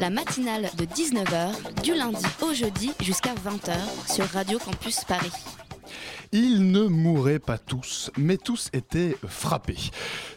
La matinale de 19h, du lundi au jeudi jusqu'à 20h sur Radio Campus Paris. Ils ne mouraient pas tous, mais tous étaient frappés.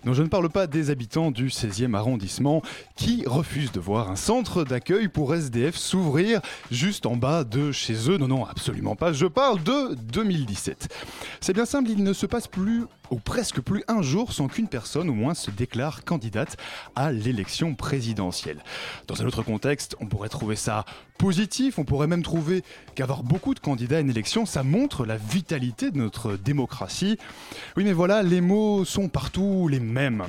Je ne parle pas des habitants du 16e arrondissement qui refusent de voir un centre d'accueil pour SDF s'ouvrir juste en bas de chez eux. Non, non, absolument pas. Je parle de 2017. C'est bien simple, il ne se passe plus ou presque plus un jour sans qu'une personne au moins se déclare candidate à l'élection présidentielle. Dans un autre contexte, on pourrait trouver ça positif, on pourrait même trouver qu'avoir beaucoup de candidats à une élection, ça montre la vitalité de notre démocratie. Oui mais voilà, les mots sont partout les mêmes.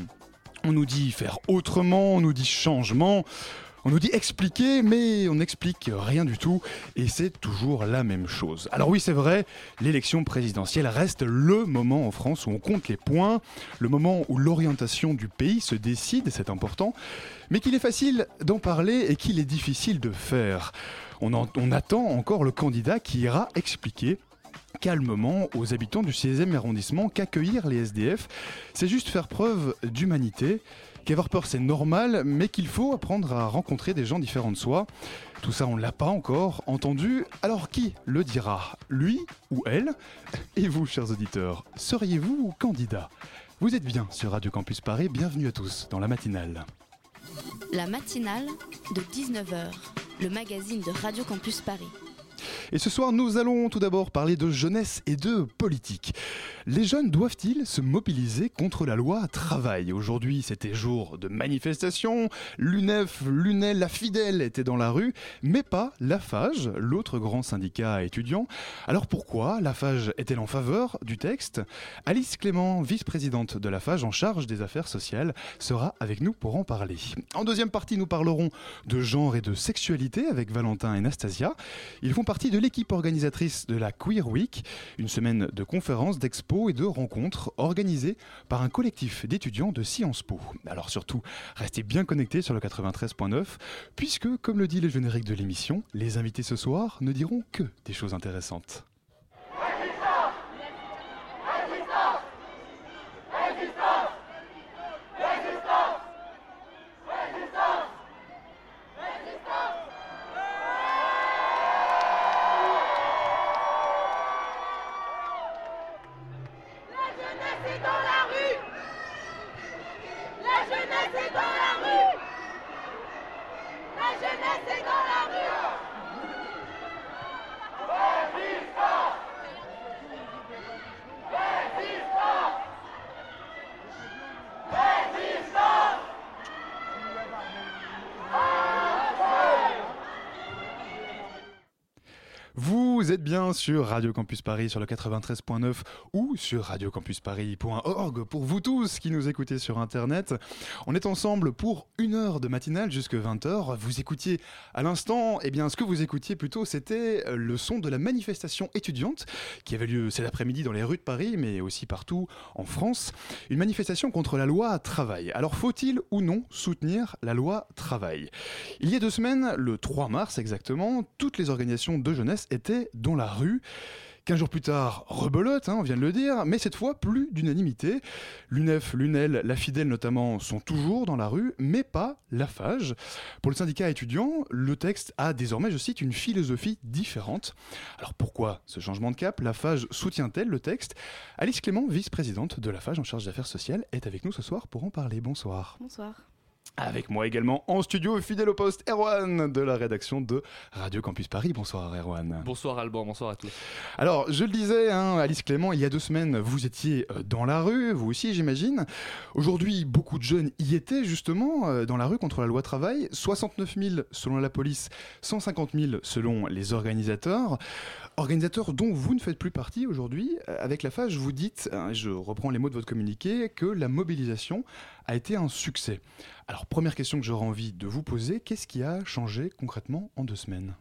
On nous dit faire autrement, on nous dit changement, on nous dit expliquer, mais on n'explique rien du tout, et c'est toujours la même chose. Alors oui, c'est vrai, l'élection présidentielle reste le moment en France où on compte les points, le moment où l'orientation du pays se décide, c'est important, mais qu'il est facile d'en parler et qu'il est difficile de faire. On, en- on attend encore le candidat qui ira expliquer calmement aux habitants du 16e arrondissement qu'accueillir les SDF, c'est juste faire preuve d'humanité, qu'avoir peur c'est normal, mais qu'il faut apprendre à rencontrer des gens différents de soi. Tout ça on l'a pas encore entendu, alors qui le dira? Lui ou elle? Et vous, chers auditeurs, seriez-vous candidat? Vous êtes bien sur Radio Campus Paris, bienvenue à tous dans la matinale. La matinale de 19h, le magazine de Radio Campus Paris. Et ce soir, nous allons tout d'abord parler de jeunesse et de politique. Les jeunes doivent-ils se mobiliser contre la loi travail? Aujourd'hui, c'était jour de manifestation. L'UNEF, l'UNEL, la Fidèle étaient dans la rue, mais pas la FAGE, l'autre grand syndicat étudiant. Alors pourquoi la FAGE est-elle en faveur du texte? Alice Clément, vice-présidente de la FAGE en charge des affaires sociales, sera avec nous pour en parler. En deuxième partie, nous parlerons de genre et de sexualité avec Valentin et Nastasia. Ils font partie de l'équipe organisatrice de la Queer Week, une semaine de conférences, d'expos et de rencontres organisées par un collectif d'étudiants de Sciences Po. Alors surtout, restez bien connectés sur le 93.9, puisque, comme le dit le générique de l'émission, les invités ce soir ne diront que des choses intéressantes. La jeunesse est dans la rue La jeunesse est dans la rue La jeunesse est dans la rue Vous êtes bien sur Radio Campus Paris sur le 93.9 ou sur radiocampusparis.org pour vous tous qui nous écoutez sur Internet. On est ensemble pour une heure de matinale jusque 20h. Vous écoutiez à l'instant, eh bien ce que vous écoutiez plutôt c'était le son de la manifestation étudiante qui avait lieu cet après-midi dans les rues de Paris mais aussi partout en France. Une manifestation contre la loi travail. Alors faut-il ou non soutenir la loi travail? Il y a deux semaines, le 3 mars exactement, toutes les organisations de jeunesse étaient dans la rue. Quinze jours plus tard, rebelote, hein, on vient de le dire, mais cette fois plus d'unanimité. L'UNEF, l'UNEL, la Fidèle notamment sont toujours dans la rue, mais pas la FAGE. Pour le syndicat étudiant, le texte a désormais, je cite, une philosophie différente. Alors pourquoi ce changement de cap? La FAGE soutient-elle le texte? Alice Clément, vice-présidente de la FAGE en charge d'affaires sociales, est avec nous ce soir pour en parler. Bonsoir. Bonsoir. Avec moi également en studio, fidèle au poste, Erwan de la rédaction de Radio Campus Paris. Bonsoir Erwan. Bonsoir Alban, bonsoir à tous. Alors, je le disais, hein, Alice Clément, il y a deux semaines, vous étiez euh, dans la rue, vous aussi j'imagine. Aujourd'hui, beaucoup de jeunes y étaient justement euh, dans la rue contre la loi travail. 69 000 selon la police, 150 000 selon les organisateurs. Organisateurs dont vous ne faites plus partie aujourd'hui. Euh, Avec la FAGE, vous dites, hein, je reprends les mots de votre communiqué, que la mobilisation a été un succès. Alors, première question que j'aurais envie de vous poser, qu'est-ce qui a changé concrètement en deux semaines?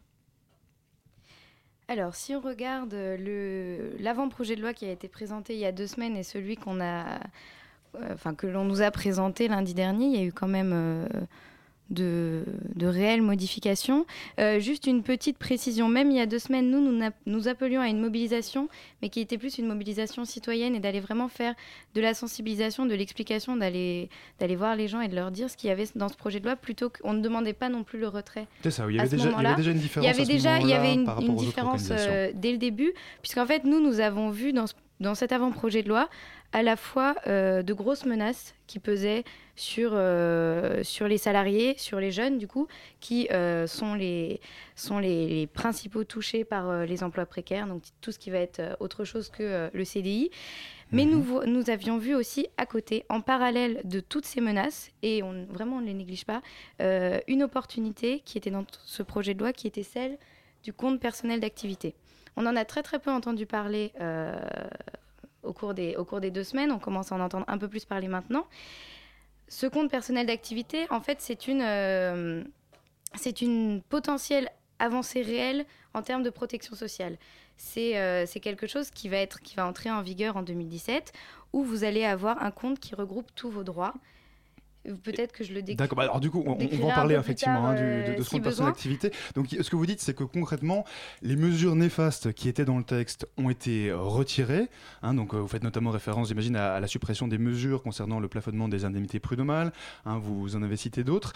Alors, si on regarde le l'avant-projet de loi qui a été présenté il y a deux semaines et celui qu'on a, euh, enfin que l'on nous a présenté lundi dernier, il y a eu quand même euh, de, de réelles modifications. Euh, juste une petite précision, même il y a deux semaines, nous, nous, appelions à une mobilisation, mais qui était plus une mobilisation citoyenne et d'aller vraiment faire de la sensibilisation, de l'explication, d'aller voir les gens et de leur dire ce qu'il y avait dans ce projet de loi, plutôt qu'on ne demandait pas non plus le retrait. C'est ça, il y, avait déjà, il y avait déjà une Il différence. y avait déjà il y avait moment-là une, différence euh, dès le début, puisqu'en fait, nous, nous avons vu dans, ce- dans cet avant-projet de loi à la fois euh, de grosses menaces qui pesaient sur, euh, sur les salariés, sur les jeunes, du coup, qui euh, sont, les, sont les, les principaux touchés par les emplois précaires, donc tout ce qui va être autre chose que le CDI. Mais Mhm. nous, nous avions vu aussi à côté, en parallèle de toutes ces menaces, et on, vraiment on ne les néglige pas, une opportunité qui était dans ce projet de loi, qui était celle du compte personnel d'activité. On en a très très peu entendu parler euh, au, cours des, deux semaines, on commence à en entendre un peu plus parler maintenant. Ce compte personnel d'activité, en fait, c'est une, euh, potentielle avancée réelle en termes de protection sociale. C'est euh, quelque chose qui va entrer en vigueur en 2017, où vous allez avoir un compte qui regroupe tous vos droits. Peut-être que je le décris. D'accord, bah alors du coup, on, on va en parler effectivement tard, hein, du- euh, de, de ce si d'activité. Donc ce que vous dites, c'est que concrètement, les mesures néfastes qui étaient dans le texte ont été retirées. hein, donc euh, vous faites notamment référence, j'imagine, à, à la suppression des mesures concernant le plafonnement des indemnités prud'homales. hein, vous en avez cité d'autres.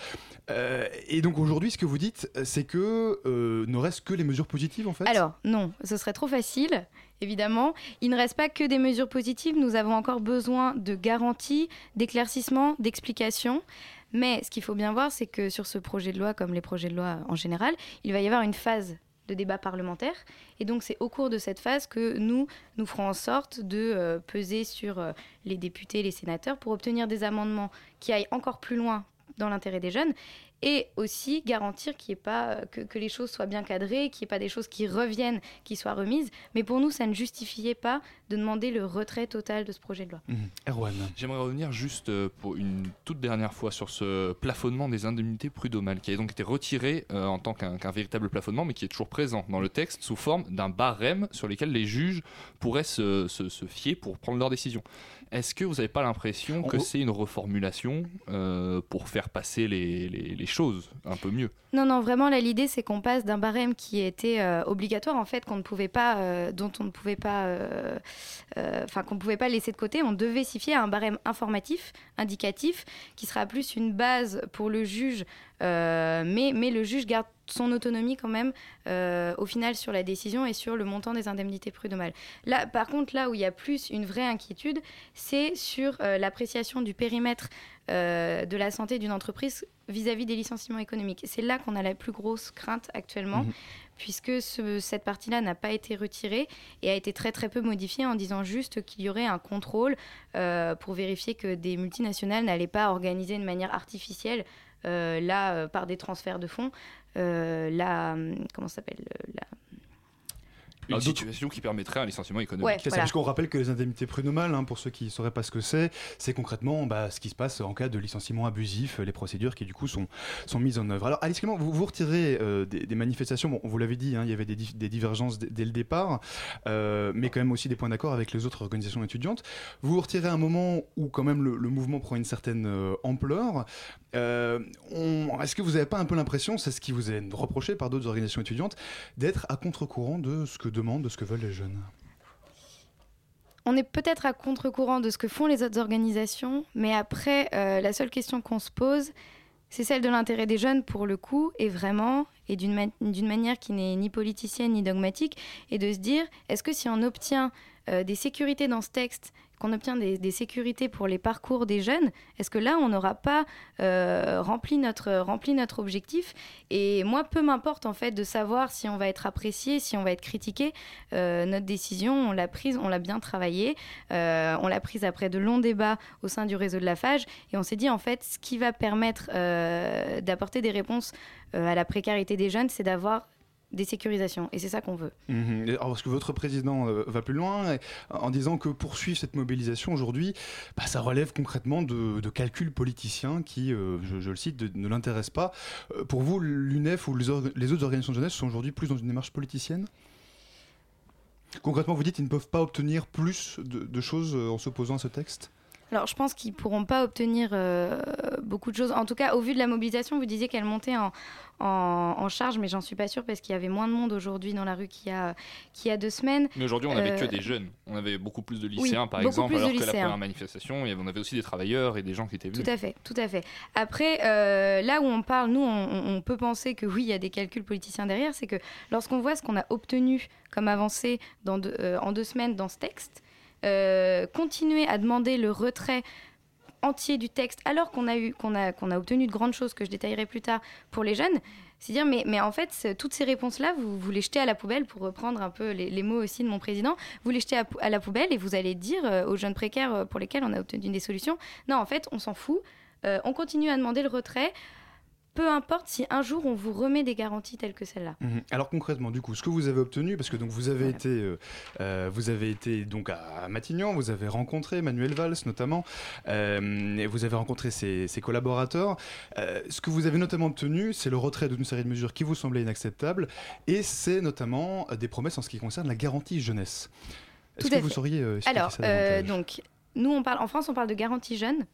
Euh, et donc aujourd'hui, ce que vous dites, c'est que euh, ne reste que les mesures positives en fait? Alors, non, ce serait trop facile, évidemment. Il ne reste pas que des mesures positives, nous avons encore besoin de garanties, d'éclaircissements, d'explications. Mais ce qu'il faut bien voir, c'est que sur ce projet de loi, comme les projets de loi en général, il va y avoir une phase de débat parlementaire. Et donc, c'est au cours de cette phase que nous, nous ferons en sorte de euh, peser sur euh, les députés les sénateurs pour obtenir des amendements qui aillent encore plus loin dans l'intérêt des jeunes et aussi garantir qu'il y ait pas, euh, que, que les choses soient bien cadrées, qu'il n'y ait pas des choses qui reviennent, qui soient remises. Mais pour nous, ça ne justifiait pas de demander le retrait total de ce projet de loi. Mhm. Erwan. J'aimerais revenir juste euh, pour une toute dernière fois sur ce plafonnement des indemnités prud'homales qui a donc été retiré euh, en tant qu'un véritable plafonnement mais qui est toujours présent dans le texte sous forme d'un barème sur lequel les juges pourraient se, se- se fier pour prendre leurs décisions. Est-ce que vous n'avez pas l'impression que c'est une reformulation euh, pour faire passer les, les- les choses un peu mieux? Non, non, vraiment, là, l'idée, c'est qu'on passe d'un barème qui était euh, obligatoire, en fait, qu'on ne pouvait pas, euh, dont on ne pouvait pas, euh, euh, enfin, qu'on ne pouvait pas laisser de côté. On devait s'y fier à un barème informatif, indicatif, qui sera plus une base pour le juge, euh, mais, mais le juge garde son autonomie quand même euh, au final sur la décision et sur le montant des indemnités prud'homales. Là, par contre, là où il y a plus une vraie inquiétude, c'est sur euh, l'appréciation du périmètre euh, de la santé d'une entreprise vis-à-vis des licenciements économiques. C'est là qu'on a la plus grosse crainte actuellement, Mhm. puisque ce- cette partie-là n'a pas été retirée et a été très très peu modifiée en disant juste qu'il y aurait un contrôle pour vérifier que des multinationales n'allaient pas organiser de manière artificielle, là, euh, par des transferts de fonds, euh, la, hum, comment ça s'appelle la- Une Ah, d'autres- situation qui permettrait un licenciement économique. Ouais, voilà. parce qu'on rappelle que les indemnités prud'homales, hein, pour ceux qui ne sauraient pas ce que c'est, c'est concrètement bah, ce qui se passe en cas de licenciement abusif, les procédures qui du coup sont, sont mises en œuvre. Alors Alice Clément, vous, vous retirez euh, des, des manifestations, bon, on vous l'avait dit, hein, il y avait des, divergences dès, le départ, euh, mais quand même aussi des points d'accord avec les autres organisations étudiantes. Vous vous retirez à un moment où quand même le, le mouvement prend une certaine euh, ampleur. Euh, Est-ce que vous n'avez pas un peu l'impression, c'est ce qui vous est reproché par d'autres organisations étudiantes, d'être à contre-courant de ce que de ce que veulent les jeunes. On est peut-être à contre-courant de ce que font les autres organisations, mais après, euh, la seule question qu'on se pose, c'est celle de l'intérêt des jeunes pour le coup, et vraiment, et d'une manière qui n'est ni politicienne ni dogmatique, et de se dire, est-ce que si on obtient euh, des sécurités dans ce texte, qu'on obtient des, sécurités pour les parcours des jeunes, est-ce que là, on n'aura pas euh, rempli, notre, objectif? Et moi, peu m'importe en fait de savoir si on va être apprécié, si on va être critiqué. Euh, notre décision, on l'a prise, on l'a bien travaillée. Euh, on l'a prise après de longs débats au sein du réseau de la FAGE. Et on s'est dit, en fait, ce qui va permettre d'apporter des réponses à la précarité des jeunes, c'est d'avoir des sécurisations. Et c'est ça qu'on veut. Et alors, parce que votre président euh, va plus loin et- en disant que poursuivre cette mobilisation aujourd'hui, bah, ça relève concrètement de, calculs politiciens qui, euh, je, le cite, ne l'intéressent pas. Euh, pour vous, l'UNEF ou les, autres organisations de jeunesse sont aujourd'hui plus dans une démarche politicienne? Concrètement, vous dites qu'ils ne peuvent pas obtenir plus de, de choses euh, en s'opposant à ce texte? Alors, je pense qu'ils pourront pas obtenir euh, beaucoup de choses. En tout cas, au vu de la mobilisation, vous disiez qu'elle montait en, en, en charge, mais j'en suis pas sûre parce qu'il y avait moins de monde aujourd'hui dans la rue qu'il y a, qu'il y a deux semaines. Mais aujourd'hui, on n'avait Euh, que des jeunes. On avait beaucoup plus de lycéens, par exemple, alors que la première manifestation, avait- on avait aussi des travailleurs et des gens qui étaient venus. Tout à fait, tout à fait. Après, euh, là où on parle, nous, on, on- on peut penser que oui, il y a des calculs politiciens derrière, c'est que lorsqu'on voit ce qu'on a obtenu comme avancée dans deux- euh, en deux semaines dans ce texte, euh, continuer à demander le retrait entier du texte alors qu'on a, eu, qu'on a, qu'on a obtenu de grandes choses que je détaillerai plus tard pour les jeunes, c'est dire, mais, mais en fait, toutes ces réponses-là, vous, vous les jetez à la poubelle, pour reprendre un peu les, mots aussi de mon président, vous les jetez à, la poubelle et vous allez dire euh, aux jeunes précaires euh, pour lesquels on a obtenu des solutions, non, en fait, on s'en fout, on continue à demander le retrait, peu importe si un jour on vous remet des garanties telles que celle-là. Mhm. Alors concrètement, du coup, ce que vous avez obtenu, parce que donc vous avez été, euh, euh, vous avez été donc à Matignon, vous avez rencontré Manuel Valls notamment, euh, et vous avez rencontré ses, ses collaborateurs. Euh, ce que vous avez notamment obtenu, c'est le retrait d'une série de mesures qui vous semblaient inacceptables, et c'est notamment des promesses en ce qui concerne la garantie jeunesse. Est-ce que vous sauriez expliquer Alors, ça donc, nous, on parle, en France, on parle de garantie jeune.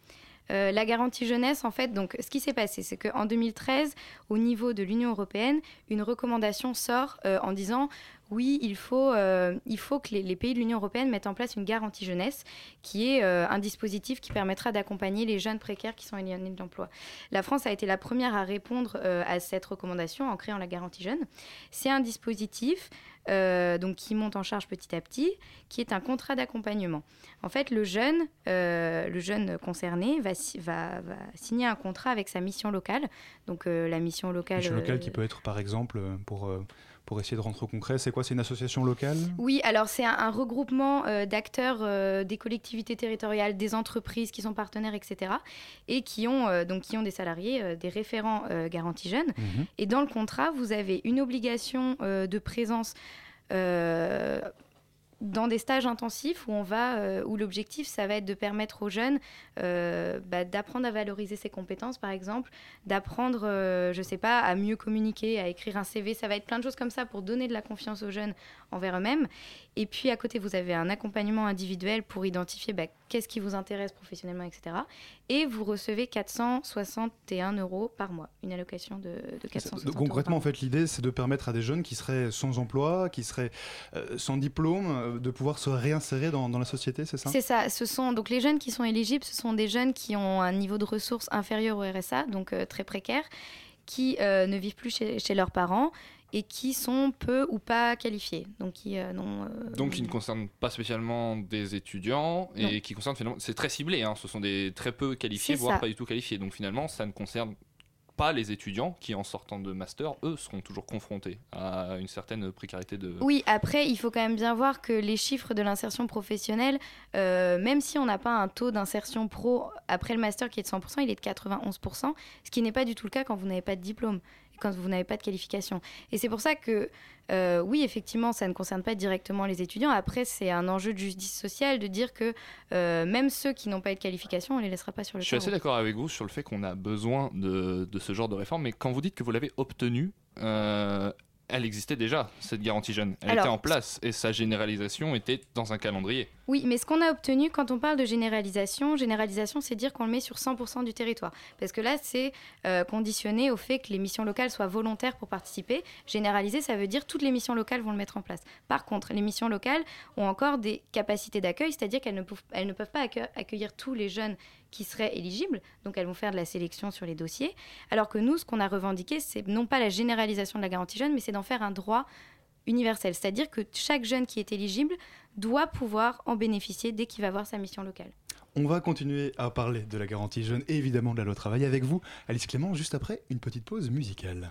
Euh, la garantie jeunesse, en fait, donc, ce qui s'est passé, c'est qu'en 2013, au niveau de l'Union européenne, une recommandation sort euh, en disant oui, il faut, euh, que les, pays de l'Union européenne mettent en place une garantie jeunesse, qui est un dispositif qui permettra d'accompagner les jeunes précaires qui sont éloignés de l'emploi. La France a été la première à répondre à cette recommandation en créant la garantie jeune. C'est un dispositif euh, donc, qui monte en charge petit à petit, qui est un contrat d'accompagnement. En fait, le jeune, euh, le jeune concerné va, si- va, va signer un contrat avec sa mission locale. Donc, euh, la mission locale. Mission locale qui peut être par exemple, pour, pour essayer de rentrer au concret, c'est quoi C'est une association locale? Oui, alors c'est un, un regroupement euh, d'acteurs euh, des collectivités territoriales, des entreprises qui sont partenaires, etc. Et qui ont, euh, donc, qui ont des salariés, des référents garantie jeunes. Mhm. Et dans le contrat, vous avez une obligation de présence euh, dans des stages intensifs où euh, où l'objectif, ça va être de permettre aux jeunes euh, bah, d'apprendre à valoriser ses compétences, par exemple, d'apprendre, euh, je sais pas, à mieux communiquer, à écrire un CV. Ça va être plein de choses comme ça pour donner de la confiance aux jeunes envers eux-mêmes. Et puis à côté, vous avez un accompagnement individuel pour identifier bah, qu'est-ce qui vous intéresse professionnellement, etc. Et vous recevez 461 euros par mois, une allocation de, de 460 Donc, euros concrètement, en par fait, l'idée, c'est de permettre à des jeunes qui seraient sans emploi, qui seraient euh, sans diplôme, euh, de pouvoir se réinsérer dans, dans la société, c'est ça? C'est ça. Ce sont donc les jeunes qui sont éligibles. Ce sont des jeunes qui ont un niveau de ressources inférieur au RSA, donc euh, très précaire, qui euh, ne vivent plus chez, chez leurs parents et qui sont peu ou pas qualifiés. Donc qui euh, euh, Donc, qui ne concerne pas spécialement des étudiants et Non. qui concerne finalement. C'est très ciblé, hein, ce sont des très peu qualifiés, voire ça. pas du tout qualifiés. Donc, finalement, ça ne concerne pas les étudiants qui, en sortant de master, eux, seront toujours confrontés à une certaine précarité de. Oui, après, il faut quand même bien voir que les chiffres de l'insertion professionnelle, euh, même si on n'a pas un taux d'insertion pro après le master qui est de 100%, il est de 91%, ce qui n'est pas du tout le cas quand vous n'avez pas de diplôme quand vous n'avez pas de qualification. Et c'est pour ça que, euh, oui, effectivement, ça ne concerne pas directement les étudiants. Après, c'est un enjeu de justice sociale de dire que euh, même ceux qui n'ont pas eu de qualification, on ne les laissera pas sur le Je suis assez d'accord avec vous sur le fait qu'on a besoin de, de ce genre de réforme, mais quand vous dites que vous l'avez obtenue, euh, elle existait déjà, cette garantie jeune. Elle Alors, était en place et sa généralisation était dans un calendrier. Oui, mais ce qu'on a obtenu quand on parle de généralisation, généralisation, c'est dire qu'on le met sur 100% du territoire. Parce que là, c'est euh, conditionné au fait que les missions locales soient volontaires pour participer. Généraliser, ça veut dire toutes les missions locales vont le mettre en place. Par contre, les missions locales ont encore des capacités d'accueil, c'est-à-dire qu'elles ne, ne peuvent pas accue- accueillir tous les jeunes qui seraient éligibles, donc elles vont faire de la sélection sur les dossiers. Alors que nous, ce qu'on a revendiqué, c'est non pas la généralisation de la garantie jeune, mais c'est d'en faire un droit C'est-à-dire que chaque jeune qui est éligible doit pouvoir en bénéficier dès qu'il va voir sa mission locale. On va continuer à parler de la garantie jeune et évidemment de la loi travail avec vous, Alice Clément, juste après une petite pause musicale.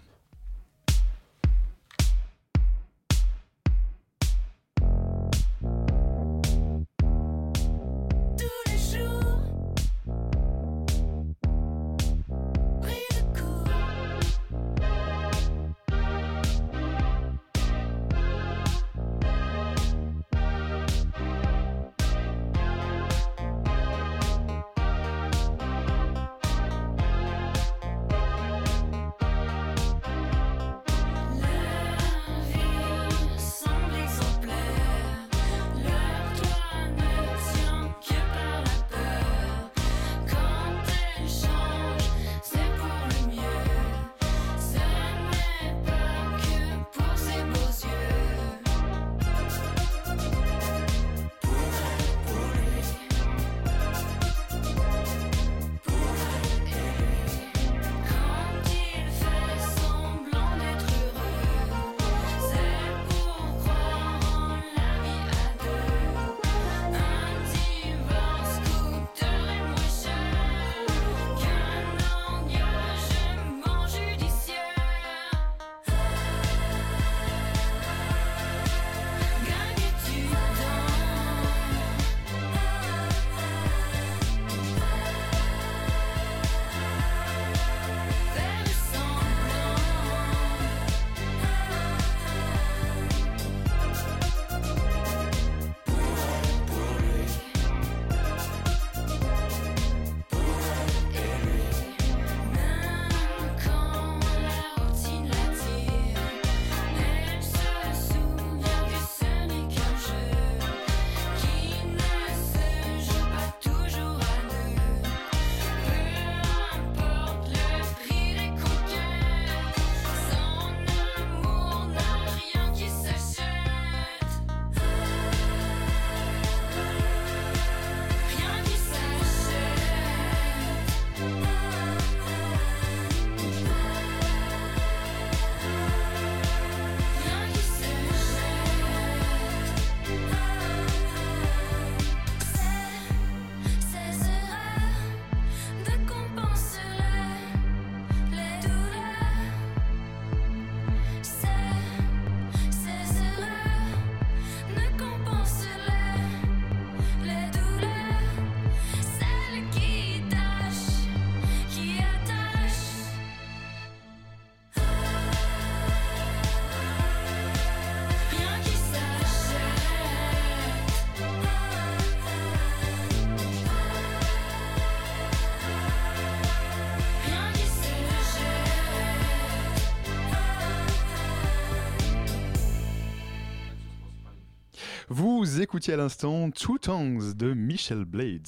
Vous écoutiez à l'instant Two Tongues de Michel Blades.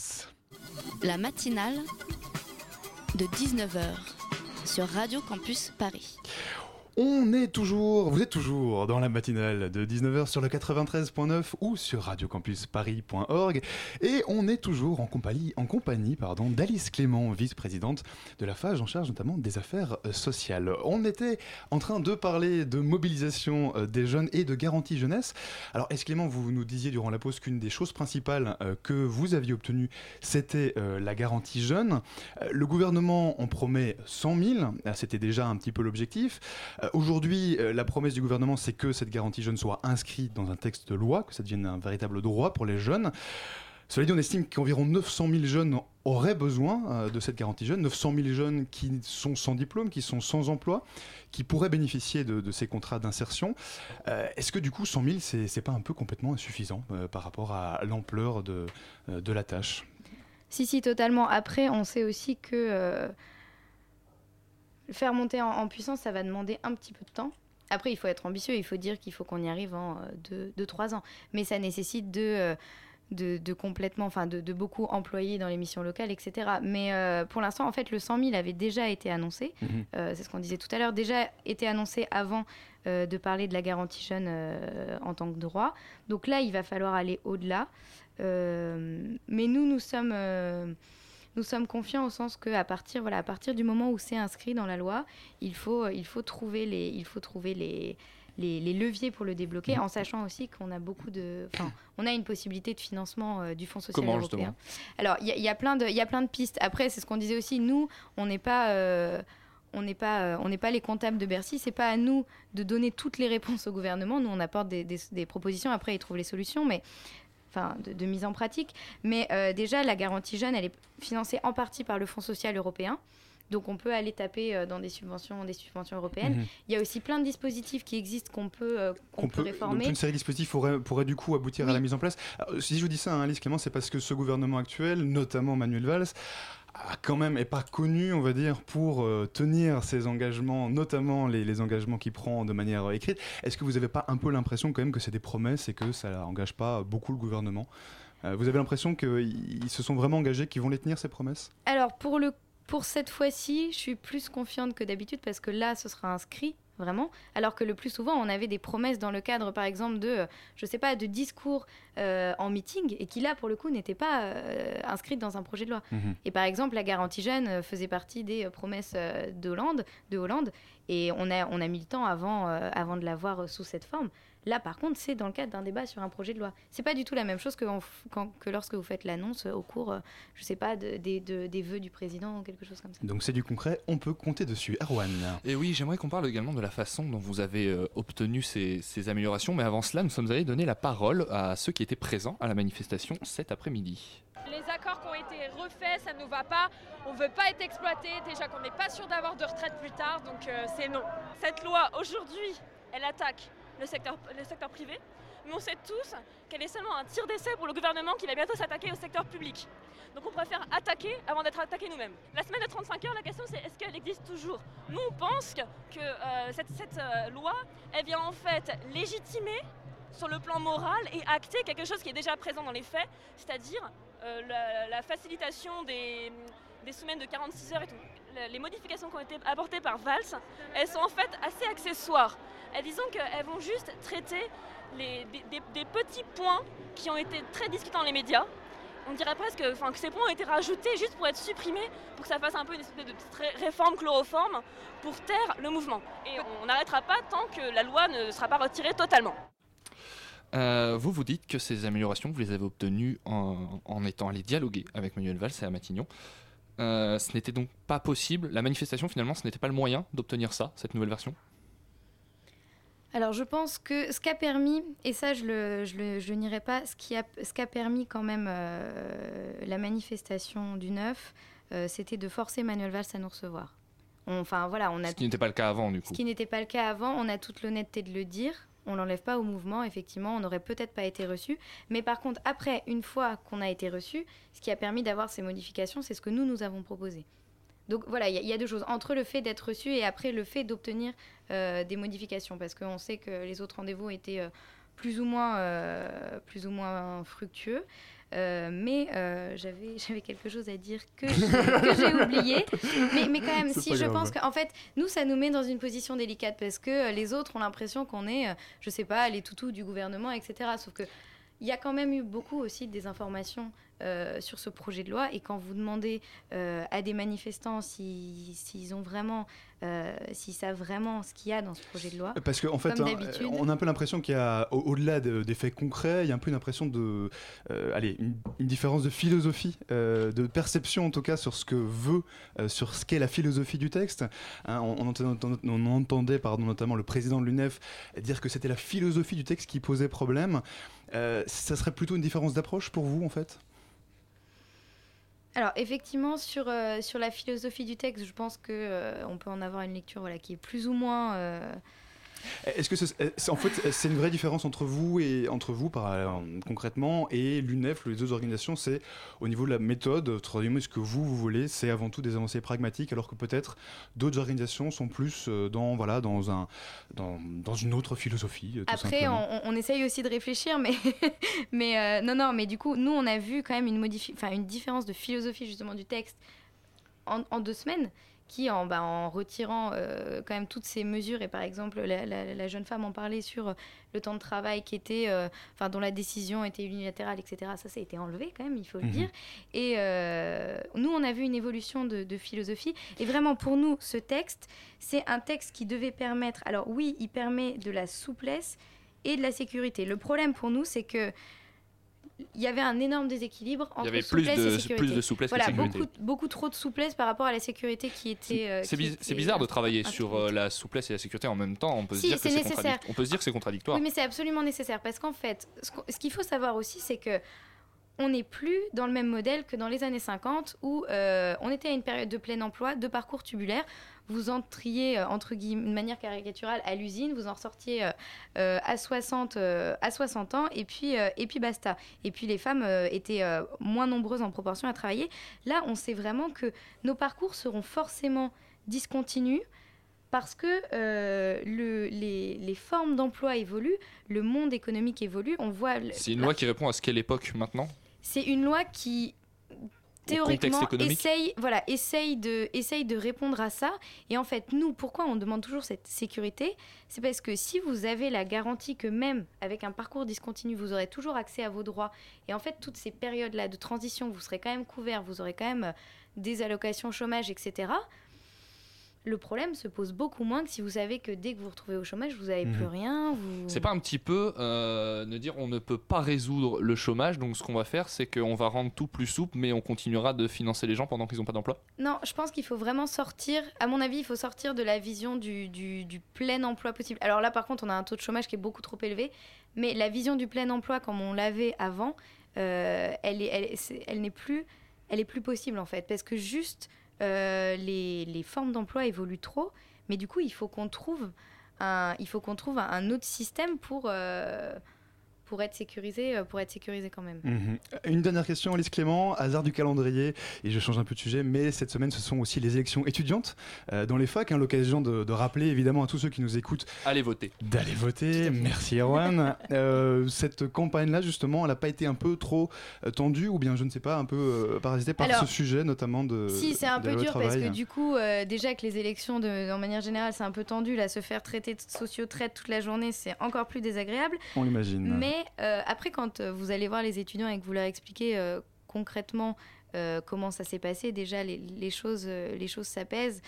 La matinale de 19h sur Radio Campus Paris. On est toujours, vous êtes toujours dans la matinale de 19h sur le 93.9 ou sur radiocampusparis.org et on est toujours en compagnie, en compagnie pardon, d'Alice Clément, vice-présidente de la FAGE en charge notamment des affaires euh, sociales. On était en train de parler de mobilisation euh, des jeunes et de garantie jeunesse. Alors, est-ce Clément, vous nous disiez durant la pause qu'une des choses principales euh, que vous aviez obtenues, c'était la garantie jeune. Le gouvernement en promet 100 000, c'était déjà un petit peu l'objectif. Euh, aujourd'hui, euh, la promesse du gouvernement, c'est que cette garantie jeune soit inscrite dans un texte de loi, que ça devienne un véritable droit pour les jeunes. Cela dit, on estime qu'environ 900 000 jeunes auraient besoin euh, de cette garantie jeune, 900 000 jeunes qui sont sans diplôme, qui sont sans emploi, qui pourraient bénéficier de, ces contrats d'insertion. Est-ce que du coup 100 000, c'est pas un peu complètement insuffisant par rapport à l'ampleur de, de la tâche? Si, si, totalement. Après, on sait aussi que faire monter en, puissance, ça va demander un petit peu de temps. Après, il faut être ambitieux, il faut dire qu'il faut qu'on y arrive en 2-3 euh, ans. Mais ça nécessite de, euh, de, complètement, enfin de, beaucoup employer dans les missions locales, etc. Mais euh, pour l'instant, en fait, le 100 000 avait déjà été annoncé. Mhm. c'est ce qu'on disait tout à l'heure, déjà été annoncé avant de parler de la garantie jeune en tant que droit. Donc là, il va falloir aller au-delà. mais nous, nous sommes nous sommes confiants au sens que à partir, voilà, à partir du moment où c'est inscrit dans la loi, il faut, euh, il faut trouver les, il faut trouver les, les, leviers pour le débloquer, en sachant aussi qu'on a beaucoup de, enfin, on a une possibilité de financement euh, du Fonds social Comment, européen. Alors, il y, a plein de, il y a plein de pistes. Après, c'est ce qu'on disait aussi. Nous, on n'est pas euh, on n'est pas, on n'est pas les comptables de Bercy. C'est pas à nous de donner toutes les réponses au gouvernement. Nous, on apporte des, des, des propositions. Après, ils trouvent les solutions. Mais de, mise en pratique. Mais euh, déjà, la garantie jeune, elle est financée en partie par le Fonds social européen. Donc on peut aller taper euh, dans des subventions, des subventions européennes. Mhm. Il y a aussi plein de dispositifs qui existent qu'on peut, euh, qu'on peut, réformer. Donc une série de dispositifs pourrait, pourrait du coup aboutir à la mise en place. si je vous dis ça, hein, Alice Clément, c'est parce que ce gouvernement actuel, notamment Manuel Valls, quand même est pas connu, on va dire, pour euh, tenir ses engagements, notamment les, engagements qu'il prend de manière écrite. Est-ce que vous n'avez pas un peu l'impression quand même que c'est des promesses et que ça n'engage pas beaucoup le gouvernement? Euh, Vous avez l'impression qu'ils se sont vraiment engagés, qu'ils vont les tenir ces promesses? Alors pour le pour cette fois-ci, je suis plus confiante que d'habitude parce que là, ce sera inscrit vraiment. Alors que le plus souvent, on avait des promesses dans le cadre, par exemple, de, je sais pas, de discours euh, en meeting et qui là, pour le coup, n'étaient pas euh, inscrites dans un projet de loi. Mhm. Et par exemple, la garantie jeune euh, faisait partie des promesses de Hollande, de Hollande, et on a, on a mis le temps avant, avant de la voir sous cette forme. Là, par contre, c'est dans le cadre d'un débat sur un projet de loi. C'est pas du tout la même chose que, que lorsque vous faites l'annonce au cours, euh, je sais pas, des vœux du président ou quelque chose comme ça. Donc c'est du concret, on peut compter dessus. Erwan. Et oui, j'aimerais qu'on parle également de la façon dont vous avez euh, obtenu ces, améliorations. Mais avant cela, nous sommes allés donner la parole à ceux qui étaient présents à la manifestation cet après-midi. Les accords qui ont été refaits, ça ne nous va pas. On ne veut pas être exploité. Déjà qu'on n'est pas sûr d'avoir de retraite plus tard, donc euh, c'est non. Cette loi, aujourd'hui, elle attaque le secteur, privé, mais on sait tous qu'elle est seulement un tir d'essai pour le gouvernement qui va bientôt s'attaquer au secteur public. Donc on préfère attaquer avant d'être attaqué nous-mêmes. La semaine de 35 heures, la question c'est est-ce qu'elle existe toujours? Nous on pense que euh, cette, cette euh, loi, elle vient en fait légitimer sur le plan moral et acter quelque chose qui est déjà présent dans les faits, c'est-à-dire euh, la, facilitation des, des, semaines de 46 heures et tout. Les modifications qui ont été apportées par Valls, elles sont en fait assez accessoires. Elles disons qu'elles vont juste traiter des, petits points qui ont été très discutés dans les médias. On dirait presque que ces points ont été rajoutés juste pour être supprimés, pour que ça fasse un peu une espèce de réforme chloroforme pour taire le mouvement. Et on n'arrêtera pas tant que la loi ne sera pas retirée totalement. Euh, vous vous dites que ces améliorations, vous les avez obtenues en, étant allé dialoguer avec Manuel Valls et à Matignon. Euh, ce n'était donc pas possible. La manifestation, finalement, ce n'était pas le moyen d'obtenir ça, cette nouvelle version alors je pense que ce qu'a permis, et ça je le, je nierai pas, ce qui a, ce qu'a permis quand même euh, la manifestation du 9, c'était de forcer Manuel Valls à nous recevoir. enfin voilà, on a ce qui n'était pas le cas avant du coup. Ce qui n'était pas le cas avant, on a toute l'honnêteté de le dire on l'enlève pas au mouvement, effectivement, on n'aurait peut-être pas été reçu. Mais par contre, après, une fois qu'on a été reçu, ce qui a permis d'avoir ces modifications, c'est ce que nous, nous avons proposé. Donc voilà, il y, a deux choses. Entre le fait d'être reçu et après le fait d'obtenir euh, des modifications. Parce qu'on sait que les autres rendez-vous étaient... Euh, euh, plus ou moins fructueux. Euh, mais euh, j'avais j'avais quelque chose à dire que j'ai oublié. Mais, mais quand même, si je grave. pense qu'en fait, nous, ça nous met dans une position délicate parce que euh, les autres ont l'impression qu'on est, euh, je sais pas, les toutous du gouvernement, etc. Sauf que il y a quand même eu beaucoup aussi de désinformation euh, sur ce projet de loi. Et quand vous demandez euh, à des manifestants si- s'ils ont vraiment, euh, s'ils savent vraiment ce qu'il y a dans ce projet de loi, Parce qu'en fait, Comme hein, on a un peu l'impression qu'il y a, au- au-delà de- des faits concrets, il y a un peu une impression de, euh, allez, une, une différence de philosophie, de perception en tout cas sur ce que veut, sur ce qu'est la philosophie du texte. Hein, on, on entendait, on entendait, pardon, notamment le président de l'UNEF dire que c'était la philosophie du texte qui posait problème. Ça serait plutôt une différence d'approche pour vous en fait? Alors effectivement sur, euh, sur la philosophie du texte, je pense que euh, on peut en avoir une lecture voilà, qui est plus ou moins euh, Est-ce que c'est, en fait c'est une vraie différence entre vous et entre vous par, euh, concrètement et l'UNEF, les deux organisations, c'est au niveau de la méthode, traduisez ce que vous vous voulez, c'est avant tout des avancées pragmatiques, alors que peut-être d'autres organisations sont plus euh, dans voilà dans un dans, dans une autre philosophie. euh, Tout Après, on, on essaye aussi de réfléchir, mais, mais euh, non, non, mais du coup, nous, on a vu quand même une, modifi- enfin, une différence de philosophie justement du texte en, en deux semaines, qui, en, bah, en retirant euh, quand même toutes ces mesures, et par exemple, la, la- la jeune femme en parlait sur euh, le temps de travail qui était, euh, dont la décision était unilatérale, etc. Ça, ça a été enlevé quand même, il faut le Mhm. dire. Et euh, nous, on a vu une évolution de, de philosophie. Et vraiment, pour nous, ce texte, c'est un texte qui devait permettre. Alors, oui, il permet de la souplesse et de la sécurité. Le problème pour nous, c'est que. Il y avait un énorme déséquilibre entre y avait plus souplesse de- et sécurité. plus de souplesse que voilà, sécurité. Beaucoup, beaucoup trop de souplesse par rapport à la sécurité qui était. euh, C'est c'est bizarre de travailler sur euh, la souplesse et la sécurité en même temps. On peut, se dire que nécessaire. on peut se dire que c'est contradictoire. Oui, mais c'est absolument nécessaire parce qu'en fait, ce qu'il faut savoir aussi, c'est que on n'est plus dans le même modèle que dans les années 50 où euh, on était à une période de plein emploi, de parcours tubulaire. Vous entriez, euh, entre guillemets, de manière caricaturale à l'usine, vous en sortiez euh, euh, à, 60, euh, à 60 ans et puis, et puis basta. Et puis les femmes étaient moins nombreuses en proportion à travailler. Là, on sait vraiment que nos parcours seront forcément discontinus parce que euh, le- les, les formes d'emploi évoluent, le monde économique évolue. On voit. le- C'est une loi qui répond à ce qu'est l'époque maintenant? C'est une loi qui théoriquement essaye, voilà, essaye de, essaye de répondre à ça. Et en fait, nous, pourquoi on demande toujours cette sécurité? C'est parce que si vous avez la garantie que même avec un parcours discontinu, vous aurez toujours accès à vos droits, et en fait, toutes ces périodes-là de transition, vous serez quand même couvert, vous aurez quand même euh, des allocations chômage, etc. Le problème se pose beaucoup moins que si vous savez que dès que vous vous retrouvez au chômage, vous n'avez plus Mhm. rien. Vous... C'est pas un petit peu euh, de dire on ne peut pas résoudre le chômage, donc ce qu'on va faire, c'est qu'on va rendre tout plus souple, mais on continuera de financer les gens pendant qu'ils n'ont pas d'emploi Non, je pense qu'il faut vraiment sortir, à mon avis, il faut sortir de la vision du, du- du plein emploi possible. Alors là, par contre, on a un taux de chômage qui est beaucoup trop élevé, mais la vision du plein emploi comme on l'avait avant, euh, elle est- elle est- c'est- elle n'est plus, elle est plus possible en fait, parce que juste euh, les, formes d'emploi évoluent trop, mais du coup, il faut qu'on trouve un, trouve autre système pour, euh, pour être sécurisé, euh, pour être sécurisé quand même. Mhm. Une dernière question, Alice Clément, hasard du calendrier, et je change un peu de sujet, mais cette semaine ce sont aussi les élections étudiantes euh, dans les facs, hein, l'occasion de, de rappeler évidemment à tous ceux qui nous écoutent Allez voter. d'aller voter. Merci Erwan. Euh, cette campagne-là justement, elle n'a pas été un peu trop euh, tendue, ou bien je ne sais pas, un peu euh, parasitée par Alors, ce sujet notamment de. Si, c'est un peu dur parce que du coup, euh, déjà que les élections, de, en manière générale, c'est un peu tendu. Là, se faire traiter de sociotraite toute la journée, c'est encore plus désagréable. On l'imagine. Mais euh, après, quand euh, vous allez voir les étudiants et que vous leur expliquez euh, concrètement euh, comment ça s'est passé, déjà, les, les choses, les choses s'apaisent.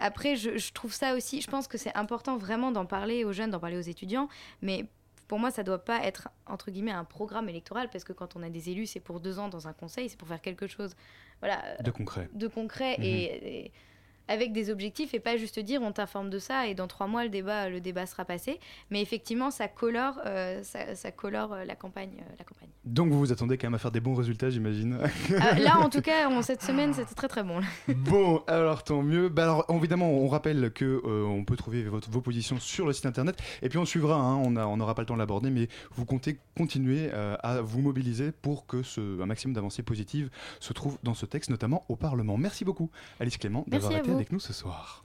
Après, je, je trouve ça aussi, je pense que c'est important vraiment d'en parler aux jeunes, d'en parler aux étudiants, mais pour moi, ça doit pas être entre guillemets un programme électoral parce que quand on a des élus, c'est pour deux ans dans un conseil, c'est pour faire quelque chose, voilà, De concret. de concret Mhm. et, et avec des objectifs et pas juste dire on t'informe de ça et dans trois mois le débat le débat sera passé. Mais effectivement, ça colore, euh, ça, ça colore euh, la campagne, euh, la campagne. Donc vous vous attendez quand même à faire des bons résultats, j'imagine. Ah, là, en tout cas, on- cette semaine, c'était très très bon. là. Bon, alors tant mieux. Bah alors évidemment, on rappelle que on peut trouver votre- vos positions sur le site internet et puis on suivra. hein, on n'aura pas le temps de l'aborder, mais vous comptez continuer à vous mobiliser pour que ce un maximum d'avancées positives se trouve dans ce texte, notamment au Parlement. Merci beaucoup, Alice Clément, d'avoir été avec nous ce soir.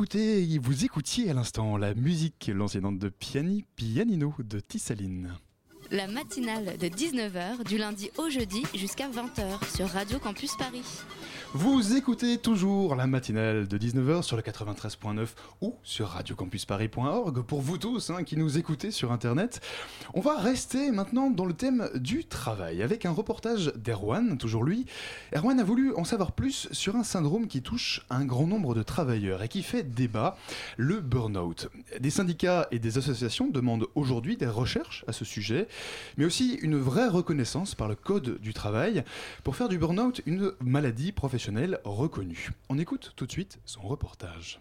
écoutez, vous écoutiez à l'instant la musique lancinante de Piani Pianino de Tissaline. La matinale de 19h du lundi au jeudi jusqu'à 20h sur Radio Campus Paris. Vous écoutez toujours la matinale de 19h sur le 93.9 ou sur radiocampusparis.org pour vous tous hein, qui nous écoutez sur internet. On va rester maintenant dans le thème du travail avec un reportage d'Erwan, toujours lui. Erwan a voulu en savoir plus sur un syndrome qui touche un grand nombre de travailleurs et qui fait débat, le burn-out. Des syndicats et des associations demandent aujourd'hui des recherches à ce sujet, mais aussi une vraie reconnaissance par le Code du travail pour faire du burn-out une maladie professionnelle reconnue. On écoute tout de suite son reportage.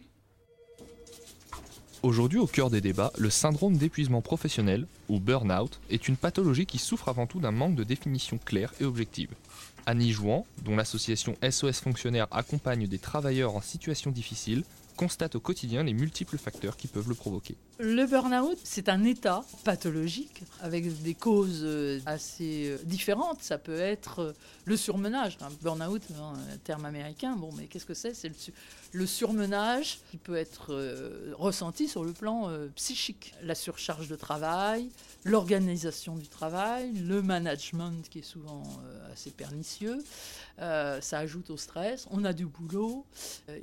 Aujourd'hui, au cœur des débats, le syndrome d'épuisement professionnel, ou burn-out, est une pathologie qui souffre avant tout d'un manque de définition claire et objective. Annie Jouan, dont l'association SOS Fonctionnaires accompagne des travailleurs en situation difficile, constate au quotidien les multiples facteurs qui peuvent le provoquer. Le burn-out, c'est un état pathologique avec des causes euh, assez euh, différentes. Ça peut être euh, le surmenage. Un burn-out, un terme américain, bon, mais qu'est-ce que c'est? C'est le, le, surmenage qui peut être ressenti sur le plan psychique. La surcharge de travail, l'organisation du travail, le management qui est souvent assez pernicieux. ça ajoute au stress. On a du boulot,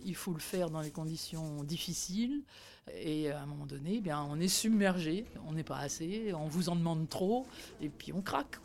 il faut le faire dans les conditions difficiles. Et à un moment donné, eh bien, on est submergé, on n'est pas assez, on vous en demande trop, et puis on craque.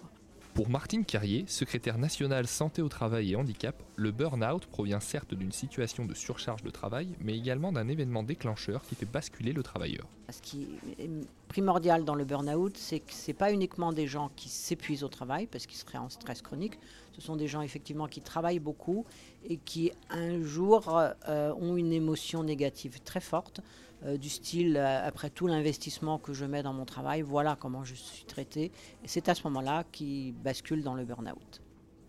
Pour Martine Carrier, secrétaire nationale santé au travail et handicap, le burn-out provient certes d'une situation de surcharge de travail, mais également d'un événement déclencheur qui fait basculer le travailleur. Ce qui est primordial dans le burn-out, c'est que ce n'est pas uniquement des gens qui s'épuisent au travail parce qu'ils seraient en stress chronique, ce sont des gens effectivement qui travaillent beaucoup et qui un jour euh, ont une émotion négative très forte euh, du style, euh, après tout l'investissement que je mets dans mon travail, voilà comment je suis traité. Et c'est à ce moment-là qu'il bascule dans le burn-out.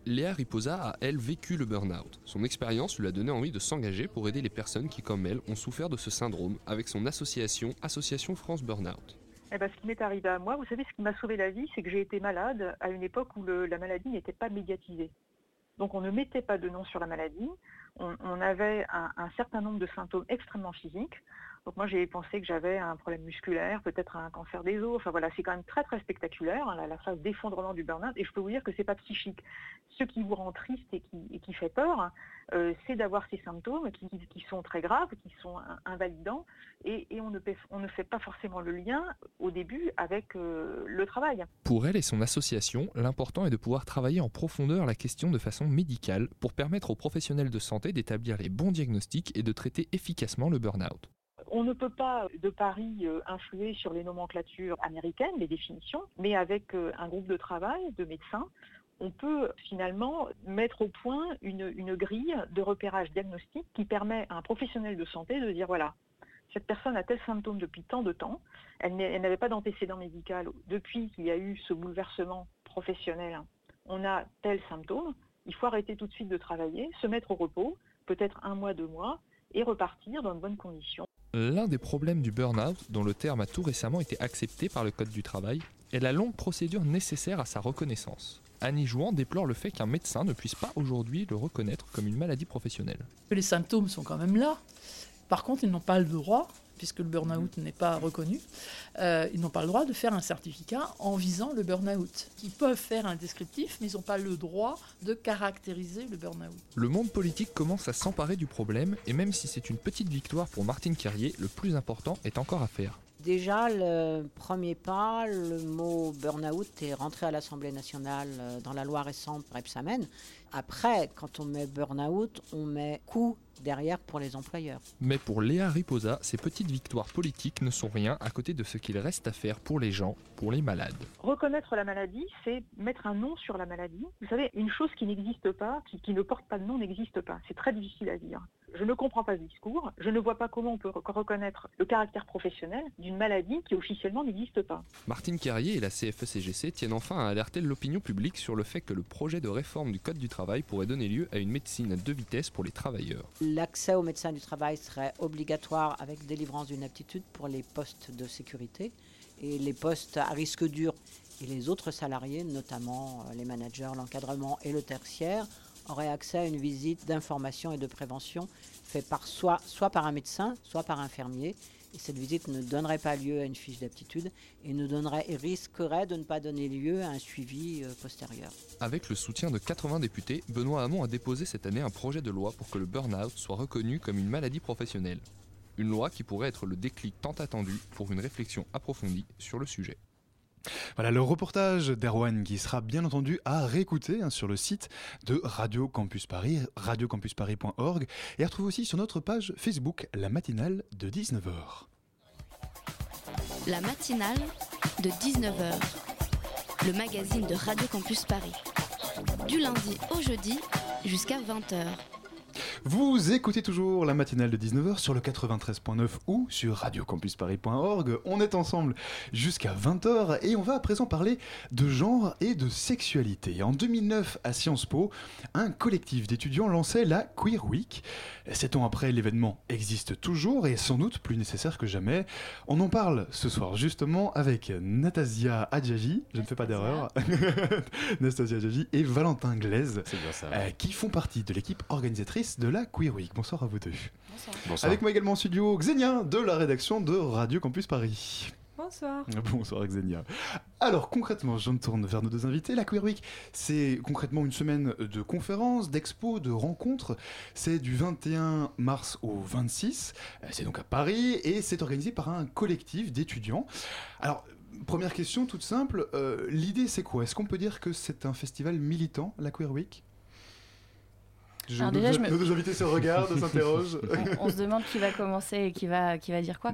Léa Riposa a, elle, vécu le burn-out. Son expérience lui a donné envie de s'engager pour aider les personnes qui, comme elle, ont souffert de ce syndrome avec son association Association France Burnout. Eh ben, ce qui m'est arrivé à moi, vous savez, ce qui m'a sauvé la vie, c'est que j'ai été malade à une époque où la maladie n'était pas médiatisée. Donc on ne mettait pas de nom sur la maladie, on, avait un, certain nombre de symptômes extrêmement physiques. Donc moi j'ai pensé que j'avais un problème musculaire, peut-être un cancer des os. Enfin voilà, c'est quand même très très spectaculaire hein, la, phase d'effondrement du burn-out. Et je peux vous dire que c'est pas psychique. Ce qui vous rend triste et qui, fait peur, euh, c'est d'avoir ces symptômes qui, sont très graves, qui sont invalidants, et, on, ne, fait pas forcément le lien au début avec euh, le travail. Pour elle et son association, l'important est de pouvoir travailler en profondeur la question de façon médicale pour permettre aux professionnels de santé d'établir les bons diagnostics et de traiter efficacement le burn-out. On ne peut pas, de Paris, euh, influer sur les nomenclatures américaines, les définitions, mais avec euh, un groupe de travail de médecins, on peut finalement mettre au point une, grille de repérage diagnostique qui permet à un professionnel de santé de dire voilà, cette personne a tel symptôme depuis tant de temps, elle n'avait pas d'antécédent médical depuis qu'il y a eu ce bouleversement professionnel, on a tel symptôme, il faut arrêter tout de suite de travailler, se mettre au repos, peut-être un mois, deux mois, et repartir dans de bonnes conditions. L'un des problèmes du burn-out, dont le terme a tout récemment été accepté par le Code du travail, est la longue procédure nécessaire à sa reconnaissance. Annie Jouan déplore le fait qu'un médecin ne puisse pas aujourd'hui le reconnaître comme une maladie professionnelle. Les symptômes sont quand même là. Par contre, ils n'ont pas le droit puisque le burn-out n'est pas reconnu, euh, ils n'ont pas le droit de faire un certificat en visant le burn-out. Ils peuvent faire un descriptif, mais ils n'ont pas le droit de caractériser le burn-out. Le monde politique commence à s'emparer du problème, et même si c'est une petite victoire pour Martine Carrier, le plus important est encore à faire. Déjà, le premier pas, le mot burn-out est rentré à l'Assemblée nationale euh, dans la loi récente Repsamen. Après, quand on met burn-out, on met coût derrière pour les employeurs. Mais pour Léa Riposa, ces petites victoires politiques ne sont rien à côté de ce qu'il reste à faire pour les gens, pour les malades. Reconnaître la maladie, c'est mettre un nom sur la maladie. Vous savez, une chose qui n'existe pas, qui, qui ne porte pas de nom, n'existe pas. C'est très difficile à dire. Je ne comprends pas ce discours. Je ne vois pas comment on peut reconnaître le caractère professionnel d'une maladie qui officiellement n'existe pas. Martine Carrier et la CFE-CGC tiennent enfin à alerter l'opinion publique sur le fait que le projet de réforme du Code du travail pourrait donner lieu à une médecine à deux vitesses pour les travailleurs. L'accès aux médecins du travail serait obligatoire avec délivrance d'une aptitude pour les postes de sécurité et les postes à risque dur et les autres salariés, notamment les managers, l'encadrement et le tertiaire, aurait accès à une visite d'information et de prévention faite par soit, soit par un médecin, soit par un infirmier, Et cette visite ne donnerait pas lieu à une fiche d'aptitude et, ne donnerait, et risquerait de ne pas donner lieu à un suivi euh, postérieur. Avec le soutien de 80 députés, Benoît Hamon a déposé cette année un projet de loi pour que le burn-out soit reconnu comme une maladie professionnelle. Une loi qui pourrait être le déclic tant attendu pour une réflexion approfondie sur le sujet. Voilà le reportage d'Erwan qui sera bien entendu à réécouter hein, sur le site de Radio Campus Paris, radiocampusparis.org et à retrouver aussi sur notre page Facebook la matinale de 19h. La matinale de 19h, le magazine de Radio Campus Paris. Du lundi au jeudi jusqu'à 20h. Vous écoutez toujours la matinale de 19h sur le 93.9 ou sur radiocampusparis.org. On est ensemble jusqu'à 20h et on va à présent parler de genre et de sexualité. En 2009, à Sciences Po, un collectif d'étudiants lançait la Queer Week. Sept ans après, l'événement existe toujours et sans doute plus nécessaire que jamais. On en parle ce soir justement avec Natasia Adjaji, je ne fais pas d'erreur, Nastasia Adjaji et Valentin Glaise, euh, qui font partie de l'équipe organisatrice de la Queer Week. Bonsoir à vous deux. Bonsoir. Avec moi également en studio Xenia de la rédaction de Radio Campus Paris. Bonsoir. Bonsoir Xenia. Alors concrètement, je me tourne vers nos deux invités. La Queer Week, c'est concrètement une semaine de conférences, d'expos, de rencontres. C'est du 21 mars au 26. Euh, C'est donc à Paris et c'est organisé par un collectif d'étudiants. Alors première question toute simple, euh, l'idée c'est quoi? Est-ce qu'on peut dire que c'est un festival militant, la Queer Week? Je, Alors déjà, je me- nos deux invités se regardent, s'interrogent. on, on se demande qui va commencer et qui va, qui va dire quoi.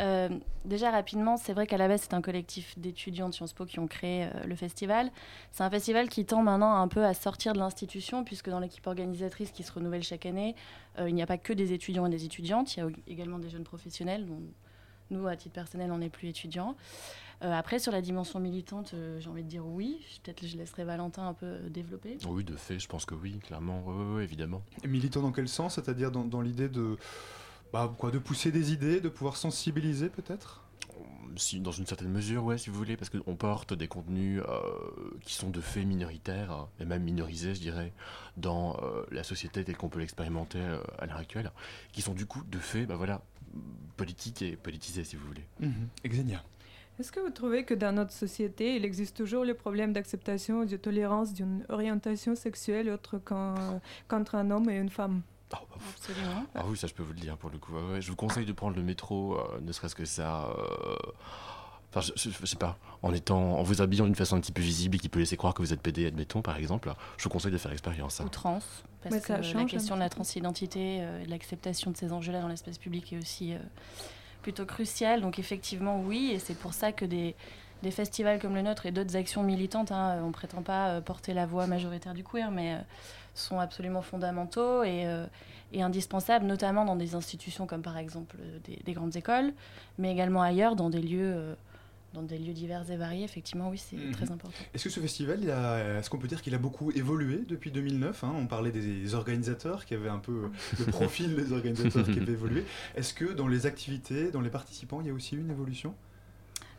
Euh, déjà rapidement, c'est vrai qu'à la base c'est un collectif d'étudiants de Sciences Po qui ont créé euh, le festival. C'est un festival qui tend maintenant un peu à sortir de l'institution puisque dans l'équipe organisatrice qui se renouvelle chaque année, euh, il n'y a pas que des étudiants et des étudiantes, il y a également des jeunes professionnels dont nous, à titre personnel, on n'est plus étudiants. Euh, après, sur la dimension militante, euh, j'ai envie de dire oui. Peut-être que je laisserai Valentin un peu euh, développer. Oui, de fait, je pense que oui, clairement, oui, oui, oui, évidemment. Militant dans quel sens? C'est-à-dire dans, dans l'idée de, bah, quoi, de pousser des idées, de pouvoir sensibiliser peut-être? Si, dans une certaine mesure, ouais, si vous voulez, parce qu'on porte des contenus euh, qui sont de fait minoritaires, hein, et même minorisés, je dirais, dans euh, la société telle qu'on peut l'expérimenter euh, à l'heure actuelle, qui sont du coup de fait, bah voilà, politiques et politisés, si vous voulez. Xenia. Est-ce que vous trouvez que dans notre société, il existe toujours le problème d'acceptation et de tolérance d'une orientation sexuelle autre qu'entre un homme et une femme? Absolument. Ah oui, ça je peux vous le dire pour le coup. ouais, ouais. Je vous conseille de prendre le métro, euh, ne serait-ce que ça. euh, Enfin, je, je- je sais pas, en étant, en vous habillant d'une façon un petit peu visible et qui peut laisser croire que vous êtes PD, admettons, par exemple, je vous conseille de faire l'expérience. hein. Ou trans, parce Mais que ça la change question de la transidentité euh, l'acceptation de ces enjeux-là dans l'espace public est aussi euh, plutôt cruciale. Donc effectivement, oui, et c'est pour ça que des, festivals comme le nôtre et d'autres actions militantes, hein, on ne prétend pas euh, porter la voix majoritaire du queer, mais euh, sont absolument fondamentaux et, euh, et indispensables, notamment dans des institutions comme par exemple des, des grandes écoles, mais également ailleurs, dans des lieux... dans des lieux divers et variés, effectivement, oui, c'est Mhm. très important. Est-ce que ce festival, est-ce qu'on peut dire qu'il a beaucoup évolué depuis 2009 hein? On parlait des organisateurs qui avaient un peu le profil des organisateurs qui avaient évolué. Est-ce que dans les activités, dans les participants, il y a aussi eu une évolution?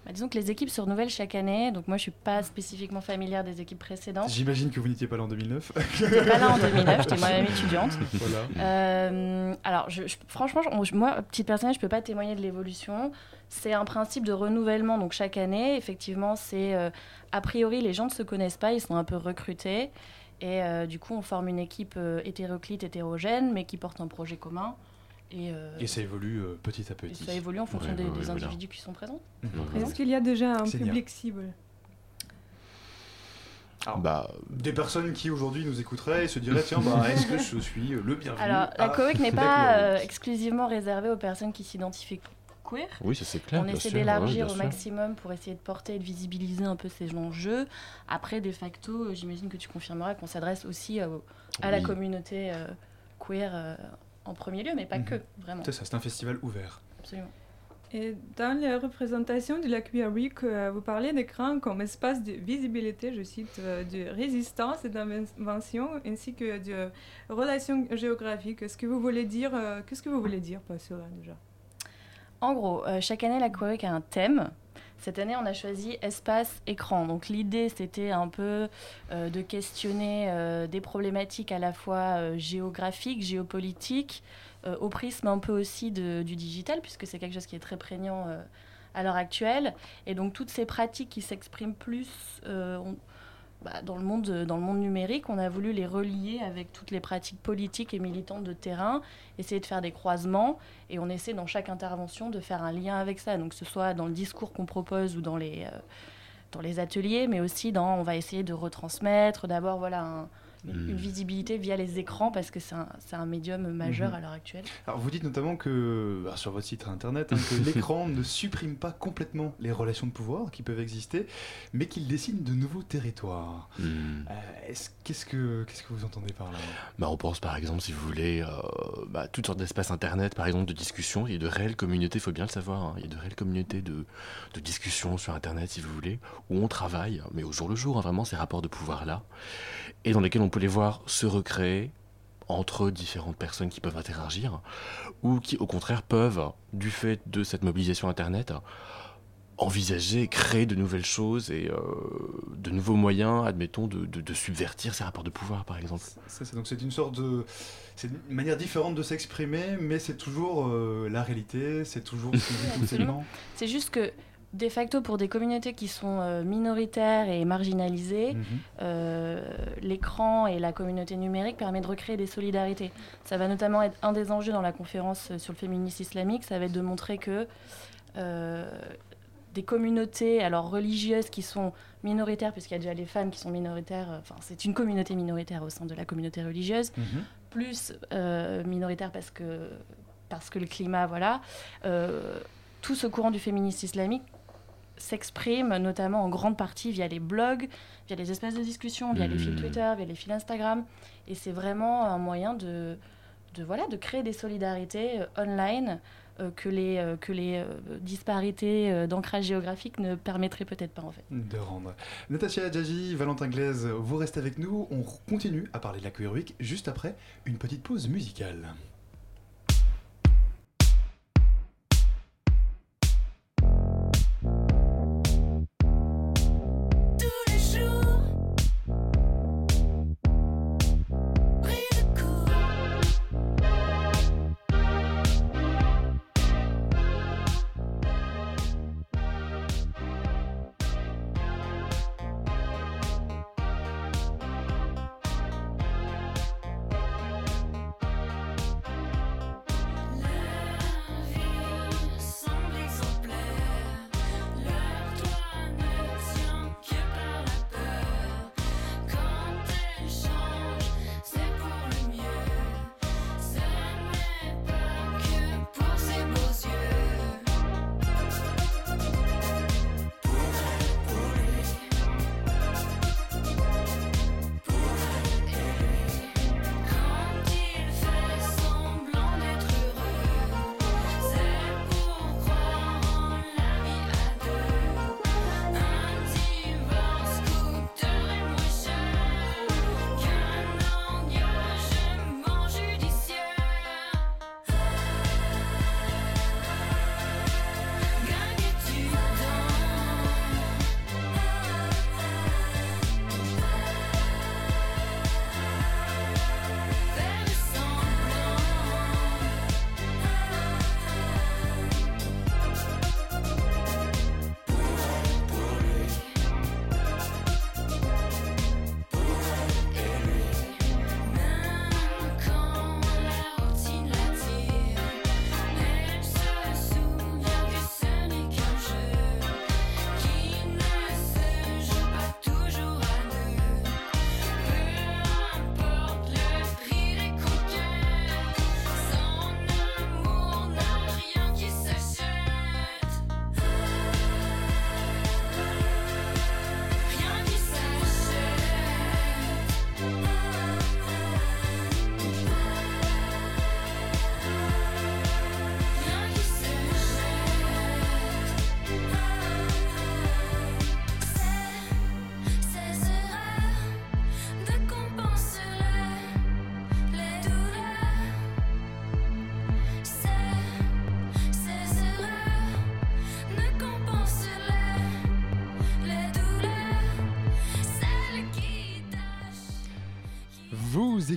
Bah, disons que les équipes se renouvellent chaque année, donc moi je suis pas spécifiquement familière des équipes précédentes. J'imagine que vous n'étiez pas là en 2009. J'étais pas là en 2009, j'étais moi-même étudiante. Voilà. Euh, alors, je, je- franchement, je- moi, petite personne, je peux pas témoigner de l'évolution. C'est un principe de renouvellement, donc chaque année, effectivement, c'est euh, a priori les gens ne se connaissent pas, ils sont un peu recrutés. Et euh, du coup, on forme une équipe hétéroclite, hétérogène, mais qui porte un projet commun. Et, euh, Et ça évolue euh, petit à et petit. ça évolue en fonction Ouais, des, ouais, des ouais, voilà. individus qui sont présents. Mhm. Est-ce qu'il y a déjà un public cible? Alors, bah, des personnes qui aujourd'hui nous écouteraient et se diraient tiens, bah, est-ce que je suis le bienvenu Alors, la COEC n'est pas Queer euh, exclusivement réservée aux personnes qui s'identifient queer. Oui, ça c'est clair. On essaie d'élargir au maximum pour essayer de porter et de visibiliser un peu ces enjeux. Après, de facto, j'imagine que tu confirmeras qu'on s'adresse aussi euh, à la communauté euh, queer euh, en premier lieu, mais pas Mhm. que, vraiment. C'est ça, c'est un festival ouvert. Absolument. Et dans la représentation de la Queer Week, euh, vous parlez d'écran comme espace de visibilité, je cite, euh, de résistance et d'invention, ainsi que de relations géographiques. Est-ce que vous voulez dire, euh, qu'est-ce que vous voulez dire par cela déjà? En gros, euh, chaque année, la Queer Week a un thème. Cette année, on a choisi espace écran. Donc l'idée, c'était un peu euh, de questionner euh, des problématiques à la fois euh, géographiques, géopolitiques, au prisme un peu aussi du digital, puisque c'est quelque chose qui est très prégnant à l'heure actuelle. Et donc toutes ces pratiques qui s'expriment plus on- bah, dans, le monde, dans le monde numérique, on a voulu les relier avec toutes les pratiques politiques et militantes de terrain, essayer de faire des croisements, et on essaie dans chaque intervention de faire un lien avec ça, donc que ce soit dans le discours qu'on propose ou dans les, euh, dans les ateliers, mais aussi dans, on va essayer de retransmettre, d'avoir voilà, un- une, une visibilité via les écrans, parce que c'est un, médium majeur Mhm. à l'heure actuelle. Alors vous dites notamment que, alors, sur votre site internet, hein, que l'écran ne supprime pas complètement les relations de pouvoir qui peuvent exister, mais qu'il dessine de nouveaux territoires. Hmm. Euh, est-ce- Qu'est-ce que qu'est-ce que vous entendez par là? Bah, on pense par exemple, si vous voulez, euh, bah, toutes sortes d'espaces internet, par exemple, de discussion. Il y a de réelles communautés, il faut bien le savoir. hein. Il y a de réelles communautés de, de discussion sur internet, si vous voulez, où on travaille, mais au jour le jour, hein, vraiment, ces rapports de pouvoir-là, et dans lesquels on peut les voir se recréer entre différentes personnes qui peuvent interagir, ou qui, au contraire, peuvent, du fait de cette mobilisation internet, envisager, créer de nouvelles choses et euh, de nouveaux moyens, admettons, de, de- de subvertir ces rapports de pouvoir, par exemple. Ça, c'est- donc c'est une sorte de, c'est une manière différente de s'exprimer, mais c'est toujours euh, la réalité, c'est toujours. C'est juste que, de facto, pour des communautés qui sont euh, minoritaires et marginalisées, Mhm. euh, l'écran et la communauté numérique permettent de recréer des solidarités. Ça va notamment être un des enjeux dans la conférence euh, sur le féminisme islamique, ça va être de montrer que euh, des communautés alors religieuses qui sont minoritaires, puisqu'il y a déjà les femmes qui sont minoritaires, euh, enfin c'est une communauté minoritaire au sein de la communauté religieuse, Mhm. plus minoritaire parce que, parce que le climat, voilà. Tout ce courant du féminisme islamique s'exprime notamment en grande partie via les blogs, via les espaces de discussion, via les fils Mhm. Twitter, via les fils Instagram. Et c'est vraiment un moyen de, de, voilà, de créer des solidarités euh, online euh, que les, euh, que les disparités d'ancrage géographique ne permettraient peut-être pas en fait. de rendre. Natacha Djaji, Valentin Glaise, vous restez avec nous. On continue à parler de la Queer Week juste après une petite pause musicale.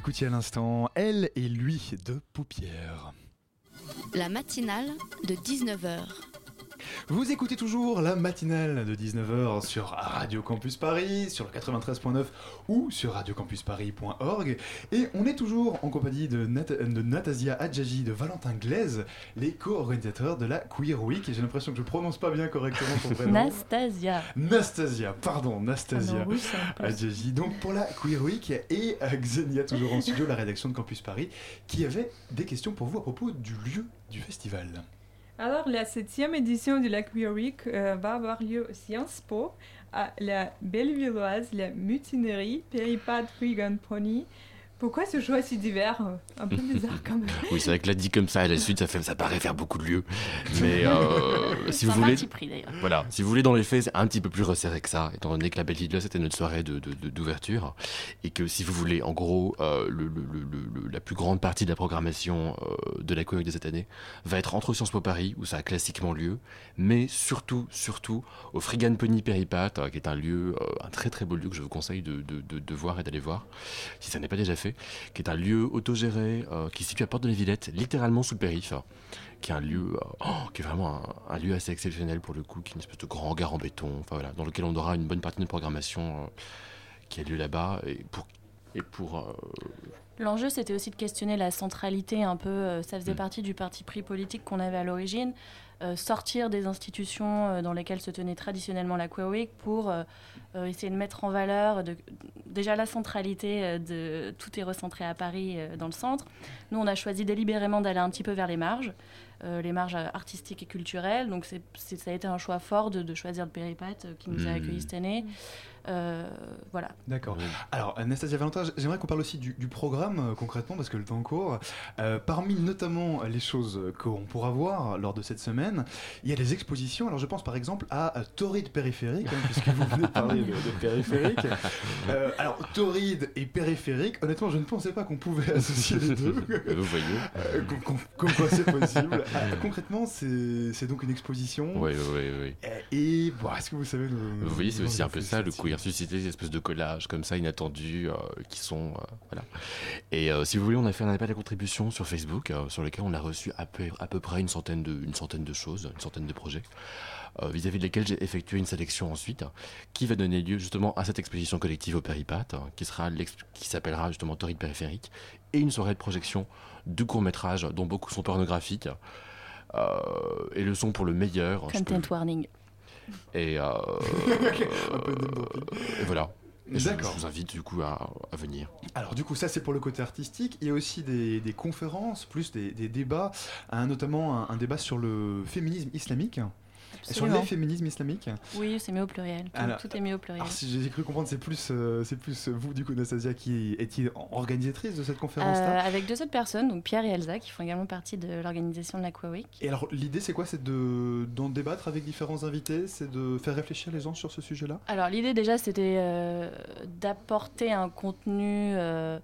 Écoutiez à l'instant Elle et lui de Paupières. La matinale de 19h. Vous écoutez toujours la matinale de 19h sur Radio Campus Paris, sur le 93.9 ou sur radiocampusparis.org. Et on est toujours en compagnie de, Nat- de Natasia Adjaji, de Valentin Glaise, les co-organisateurs de la Queer Week. Et j'ai l'impression que je prononce pas bien correctement son prénom. Nastasia. Nastasia, pardon, Nastasia Ah. Adjaji. Donc pour la Queer Week et euh, Xenia toujours en studio, la rédaction de Campus Paris, qui avait des questions pour vous à propos du lieu du festival. Alors, la septième édition de la Week euh, va avoir lieu au Sciences Po, à la Bellevilloise, la Mutinerie, Péripade Freegun Pony. Pourquoi ce choix si divers? Un peu bizarre quand même. Oui, c'est vrai que là dit comme ça à la suite, ça, fait, ça paraît faire beaucoup de lieux. Mais euh, si vous voulez. pris, d'ailleurs. Voilà, si vous voulez, dans les faits, c'est un petit peu plus resserré que ça, étant donné que la Belle Lidl, c'était notre soirée de- de- de- d'ouverture. et que si vous voulez, en gros, euh, le- le- le- le- la plus grande partie de la programmation euh, de la Week de cette année va être entre Sciences Po Paris, où ça a classiquement lieu, mais surtout, surtout, au Frigan Pony Péripat, euh, qui est un lieu, euh, un très très beau lieu que je vous conseille de, de- de- de voir et d'aller voir, si ça n'est pas déjà fait, qui est un lieu autogéré, euh, qui se situe à Porte de la Villette, littéralement sous le périph', qui est un lieu, euh, oh, qui est vraiment un, un lieu assez exceptionnel pour le coup, qui est une espèce de grand hangar en béton, enfin voilà, dans lequel on aura une bonne partie de notre programmation euh, qui a lieu là-bas, et pour, et pour euh, L'enjeu, c'était aussi de questionner la centralité un peu. euh, Ça Mm. faisait partie du parti pris politique qu'on avait à l'origine. Euh, sortir des institutions euh, dans lesquelles se tenait traditionnellement la Queer Week pour euh, essayer de mettre en valeur de, déjà la centralité de tout est recentré à Paris euh, dans le centre. Nous, on a choisi délibérément d'aller un petit peu vers les marges, euh, les marges artistiques et culturelles. Donc, c'est, c'est- ça a été un choix fort de, de choisir le Péripat euh, qui nous a Mm. accueillis cette année. Euh, voilà. D'accord. Alors, Anastasia Valentin, j'aimerais qu'on parle aussi du, du programme euh, concrètement, parce que le temps court. Euh, parmi notamment les choses qu'on pourra voir lors de cette semaine, il y a des expositions. Alors, je pense par exemple à Torride Périphérique, hein, puisque vous venez de parler de, de périphérique. Euh, alors, Torride et périphérique, honnêtement, je ne pensais pas qu'on pouvait associer les deux. Vous voyez. Euh, com- com- comme quoi c'est possible. Euh, concrètement, c'est c'est donc une exposition. Oui, oui, oui. Et bon, est-ce que vous savez nous- Vous voyez, c'est aussi un peu ça, le là-dessus queer suscité, des espèces de collages comme ça inattendus euh, qui sont. euh, voilà. Et euh, si vous voulez, on a fait un appel à contribution sur Facebook sur lequel on a reçu à peu, à peu près une centaine, de, une centaine de choses, une centaine de projets. vis-à-vis de lesquels j'ai effectué une sélection ensuite, qui va donner lieu justement à cette exposition collective au Péripat, euh, qui sera qui s'appellera justement Torride périphérique, et une soirée de projection de courts métrages dont beaucoup sont pornographiques. euh, et le son pour le meilleur. peux- Content warning. Et, euh, Un peu de et voilà. Et je, D'accord. je vous invite du coup à, à venir. Alors du coup ça c'est pour le côté artistique, il y a aussi des, des conférences, plus des, des débats, hein, notamment un, un débat sur le féminisme islamique, sur les féminismes islamiques. Oui, c'est mis au pluriel. Tout, Alors- tout est mis au pluriel. Alors si j'ai cru comprendre c'est plus, euh, c'est plus vous du coup Nastasia qui est organisatrice de cette conférence-là. Euh, avec deux autres personnes, donc Pierre et Elsa, qui font également partie de l'organisation de la Queer Week. Et alors l'idée c'est quoi? C'est de d'en débattre avec différents invités, c'est de faire réfléchir les gens sur ce sujet-là? Alors l'idée déjà, c'était euh, d'apporter un contenu euh,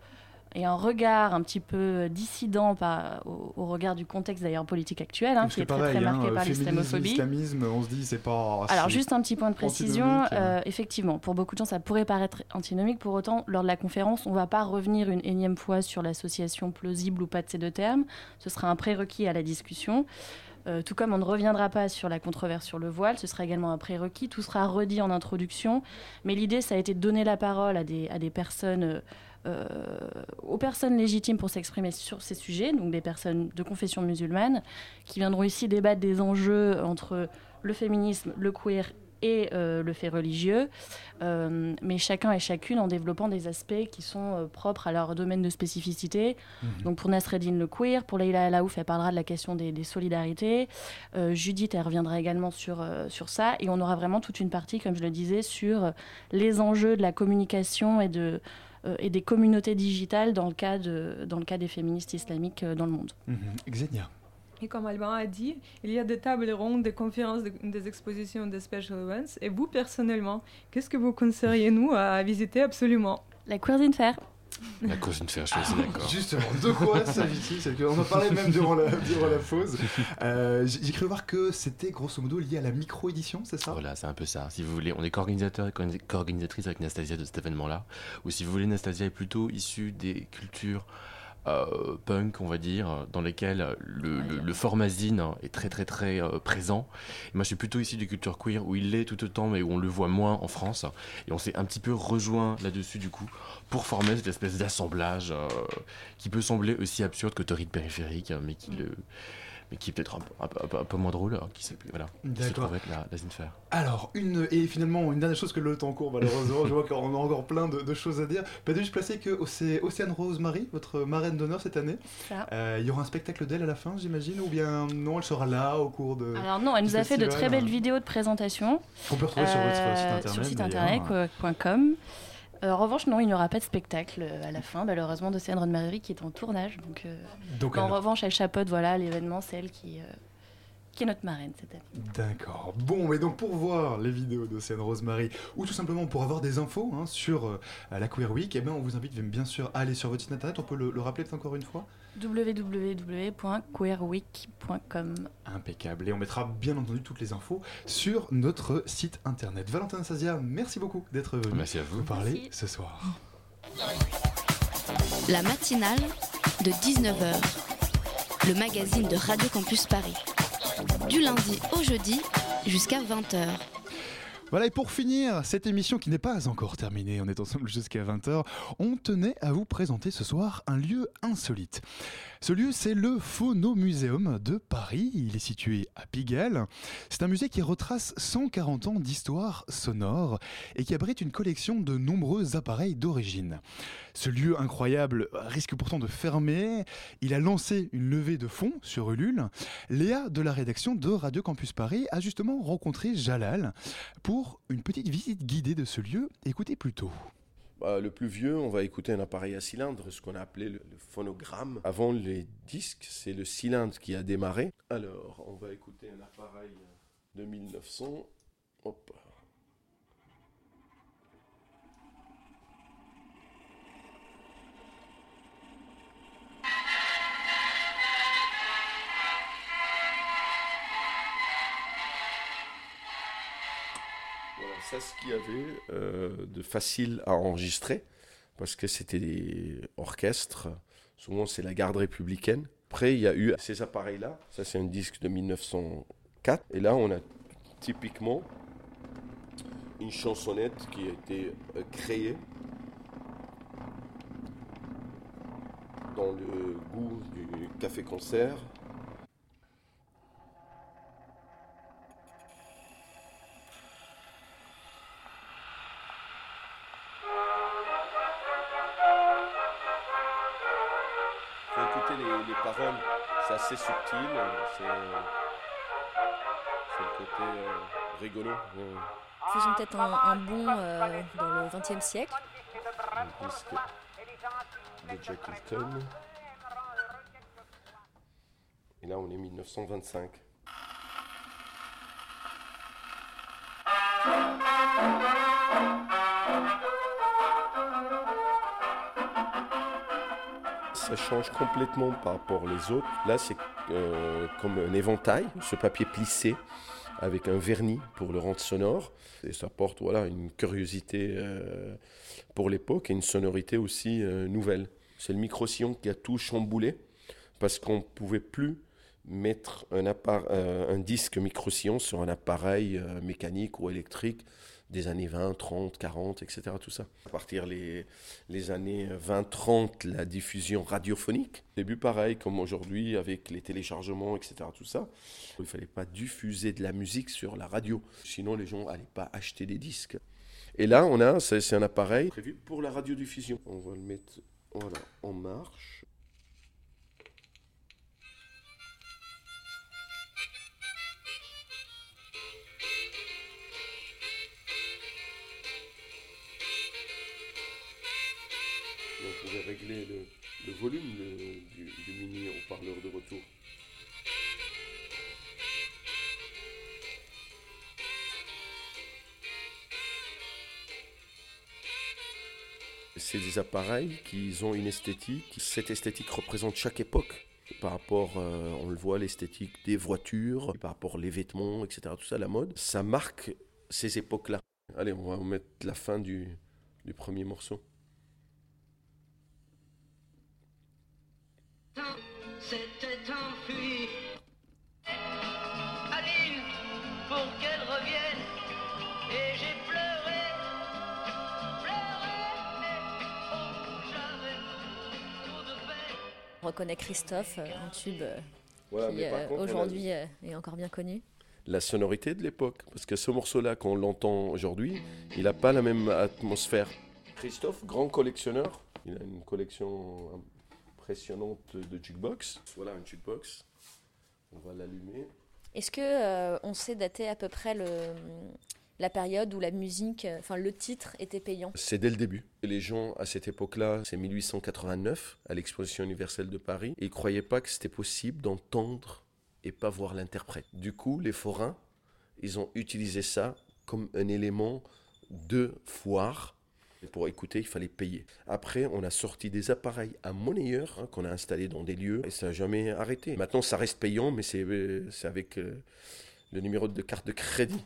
et un regard un petit peu dissident par, au, au regard du contexte d'ailleurs politique actuel, hein, qui est très, pareil, très marqué hein, par féminisme, l'islamophobie. islamisme, on se dit c'est pas... Alors juste un petit point de précision, antinomique. euh, effectivement, pour beaucoup de gens ça pourrait paraître antinomique, pour autant lors de la conférence on ne va pas revenir une énième fois sur l'association plausible ou pas de ces deux termes, ce sera un prérequis à la discussion. Euh, tout comme on ne reviendra pas sur la controverse sur le voile, ce sera également un prérequis, tout sera redit en introduction, mais l'idée ça a été de donner la parole à des, à des personnes... euh, euh, aux personnes légitimes pour s'exprimer sur ces sujets, donc des personnes de confession musulmane, qui viendront ici débattre des enjeux entre le féminisme, le queer et euh, le fait religieux, euh, mais chacun et chacune en développant des aspects qui sont euh, propres à leur domaine de spécificité. Mhm. Donc pour Nasreddin le queer, pour Leila Alaouf, elle parlera de la question des, des solidarités. Euh, Judith, elle reviendra également sur, euh, sur ça. Et on aura vraiment toute une partie, comme je le disais, sur euh, les enjeux de la communication et, de, euh, et des communautés digitales dans le cas, de, dans le cas des féministes islamiques euh, dans le monde. Xenia. Et comme Alban a dit, il y a des tables rondes, des conférences, des, des expositions, des special events. Et vous, personnellement, qu'est-ce que vous conseilleriez nous à visiter absolument? La Queer Fair. La cause d'une faire, je suis d'accord. Justement, de quoi s'agit-il? Qu'on en parlait même durant la, durant la pause. Euh, J'ai cru voir que c'était grosso modo lié à la micro-édition, c'est ça? Voilà, c'est un peu ça. Si vous voulez, on est co-organisateur et co- co-organisatrice avec Nastasia de cet événement-là. Ou si vous voulez, Nastasia est plutôt issue des cultures euh, punk, on va dire, dans lesquelles le, le, le format zine est très très très euh, présent. Et moi, je suis plutôt issu des cultures queer où il l'est tout autant, mais où on le voit moins en France. Et on s'est un petit peu rejoint là-dessus du coup pour former cette espèce d'assemblage euh, qui peut sembler aussi absurde que Torride périphérique, mais qui le mais qui est peut-être un, peu- un peu- un peu- un peu moins drôle, hein, qui, s'est- voilà, qui se D'accord. trouve être la, la Zinfer. Alors, une, et finalement, une dernière chose que le temps court, malheureusement, je vois qu'on a encore plein de, de choses à dire. Peut-être juste placer que c'est Océane Rosemary, votre marraine d'honneur cette année. Euh, il y aura un spectacle d'elle à la fin, j'imagine, ou bien non, elle sera là au cours de. Alors non, elle nous a fait de très belles hein. vidéos de présentation. Qu'on peut retrouver sur votre site Euh, internet, Sur site d'ailleurs. Euh, en revanche, non, il n'y aura pas de spectacle euh, à la fin, malheureusement, de Céline Rodemarie qui est en tournage. Donc, euh, Donc en elle- revanche, elle chapeaute voilà, l'événement, celle qui, euh, qui est notre marraine cette année. D'accord. Bon, mais donc pour voir les vidéos d'Océane Rosemary ou tout simplement pour avoir des infos hein, sur la Queer Week, eh ben, on vous invite bien sûr à aller sur votre site internet. On peut le, le rappeler peut-être encore une fois? www.queerweek.com. Impeccable. Et on mettra bien entendu toutes les infos sur notre site internet. Valentin Sazia, merci beaucoup d'être venu Merci à vous. nous parler Merci. ce soir. La matinale de 19h, le magazine de Radio Campus Paris. Du lundi au jeudi jusqu'à 20h. Voilà, et pour finir, cette émission qui n'est pas encore terminée, on est ensemble jusqu'à 20h, on tenait à vous présenter ce soir un lieu insolite. Ce lieu, c'est le Phonomuséum de Paris. Il est situé à Pigalle. C'est un musée qui retrace 140 ans d'histoire sonore et qui abrite une collection de nombreux appareils d'origine. Ce lieu incroyable risque pourtant de fermer. Il a lancé une levée de fonds sur Ulule. Léa de la rédaction de Radio Campus Paris a justement rencontré Jalal pour une petite visite guidée de ce lieu. Écoutez plutôt. Bah, le plus vieux, on va écouter un appareil à cylindre, ce qu'on a appelé le, le phonogramme. Avant les disques, c'est le cylindre qui a démarré. Alors, on va écouter un appareil de 1900. Hop. Voilà, ça, ce qu'il y avait euh, de facile à enregistrer, parce que c'était des orchestres. Souvent, c'est la garde républicaine. Après, il y a eu ces appareils-là. Ça, c'est un disque de 1904. Et là, on a typiquement une chansonnette qui a été euh, créée dans le goût du café-concert. Les, les paroles, c'est assez subtil, c'est c'est le côté euh, rigolo. euh, Faisons peut-être un, un bond euh, dans le XXe siècle. le disque de Jack Hilton. Et là, on est 1925. Ça change complètement par rapport aux autres. Là, c'est euh, comme un éventail, ce papier plissé avec un vernis pour le rendre sonore. Et ça porte voilà, une curiosité euh, pour l'époque et une sonorité aussi euh, nouvelle. C'est le micro-sillon qui a tout chamboulé parce qu'on ne pouvait plus mettre un, un disque micro-sillon sur un appareil mécanique ou électrique des années 20, 30, 40, etc. Tout ça. À partir les, les années 20-30, la diffusion radiophonique. Début pareil, comme aujourd'hui, avec les téléchargements, etc. Tout ça. Il ne fallait pas diffuser de la musique sur la radio. Sinon, les gens n'allaient pas acheter des disques. Et là, on a, c'est un appareil prévu pour la radiodiffusion. On va le mettre voilà, en marche. On pouvait régler le, volume du, mini haut-parleur de retour. c'est des appareils qui ont une esthétique. Cette esthétique représente chaque époque. Par rapport, euh, on le voit, l'esthétique des voitures, par rapport les vêtements, etc. Tout ça, la mode, ça marque ces époques-là. Allez, on va mettre la fin du premier morceau. Reconnaît Christophe, euh, un tube euh, Voilà, qui euh, a- aujourd'hui euh, est encore bien connu. la sonorité de l'époque. Parce que ce morceau-là, quand on l'entend aujourd'hui, il n'a pas la même atmosphère. Christophe, grand collectionneur, il a une collection impressionnante de jukebox. Voilà, une jukebox. On va l'allumer. Est-ce que euh, on sait dater à peu près le, la période où la musique, euh, enfin le titre était payant C'est dès le début. Les gens, à cette époque-là, c'est 1889, à l'exposition universelle de Paris, ils ne croyaient pas que c'était possible d'entendre et pas voir l'interprète. Du coup, les forains, ils ont utilisé ça comme un élément de foire. Pour écouter, il fallait payer. Après, on a sorti des appareils à monnayeur hein, qu'on a installés dans des lieux et ça n'a jamais arrêté. Maintenant, ça reste payant, mais c'est euh, avec euh, le numéro de carte de crédit.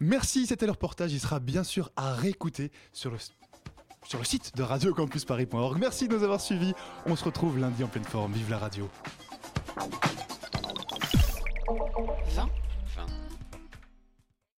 Merci, c'était le reportage. Il sera bien sûr à réécouter sur le, sur le site de radiocampusparis.org. Merci de nous avoir suivis. On se retrouve lundi en pleine forme. Vive la radio. 20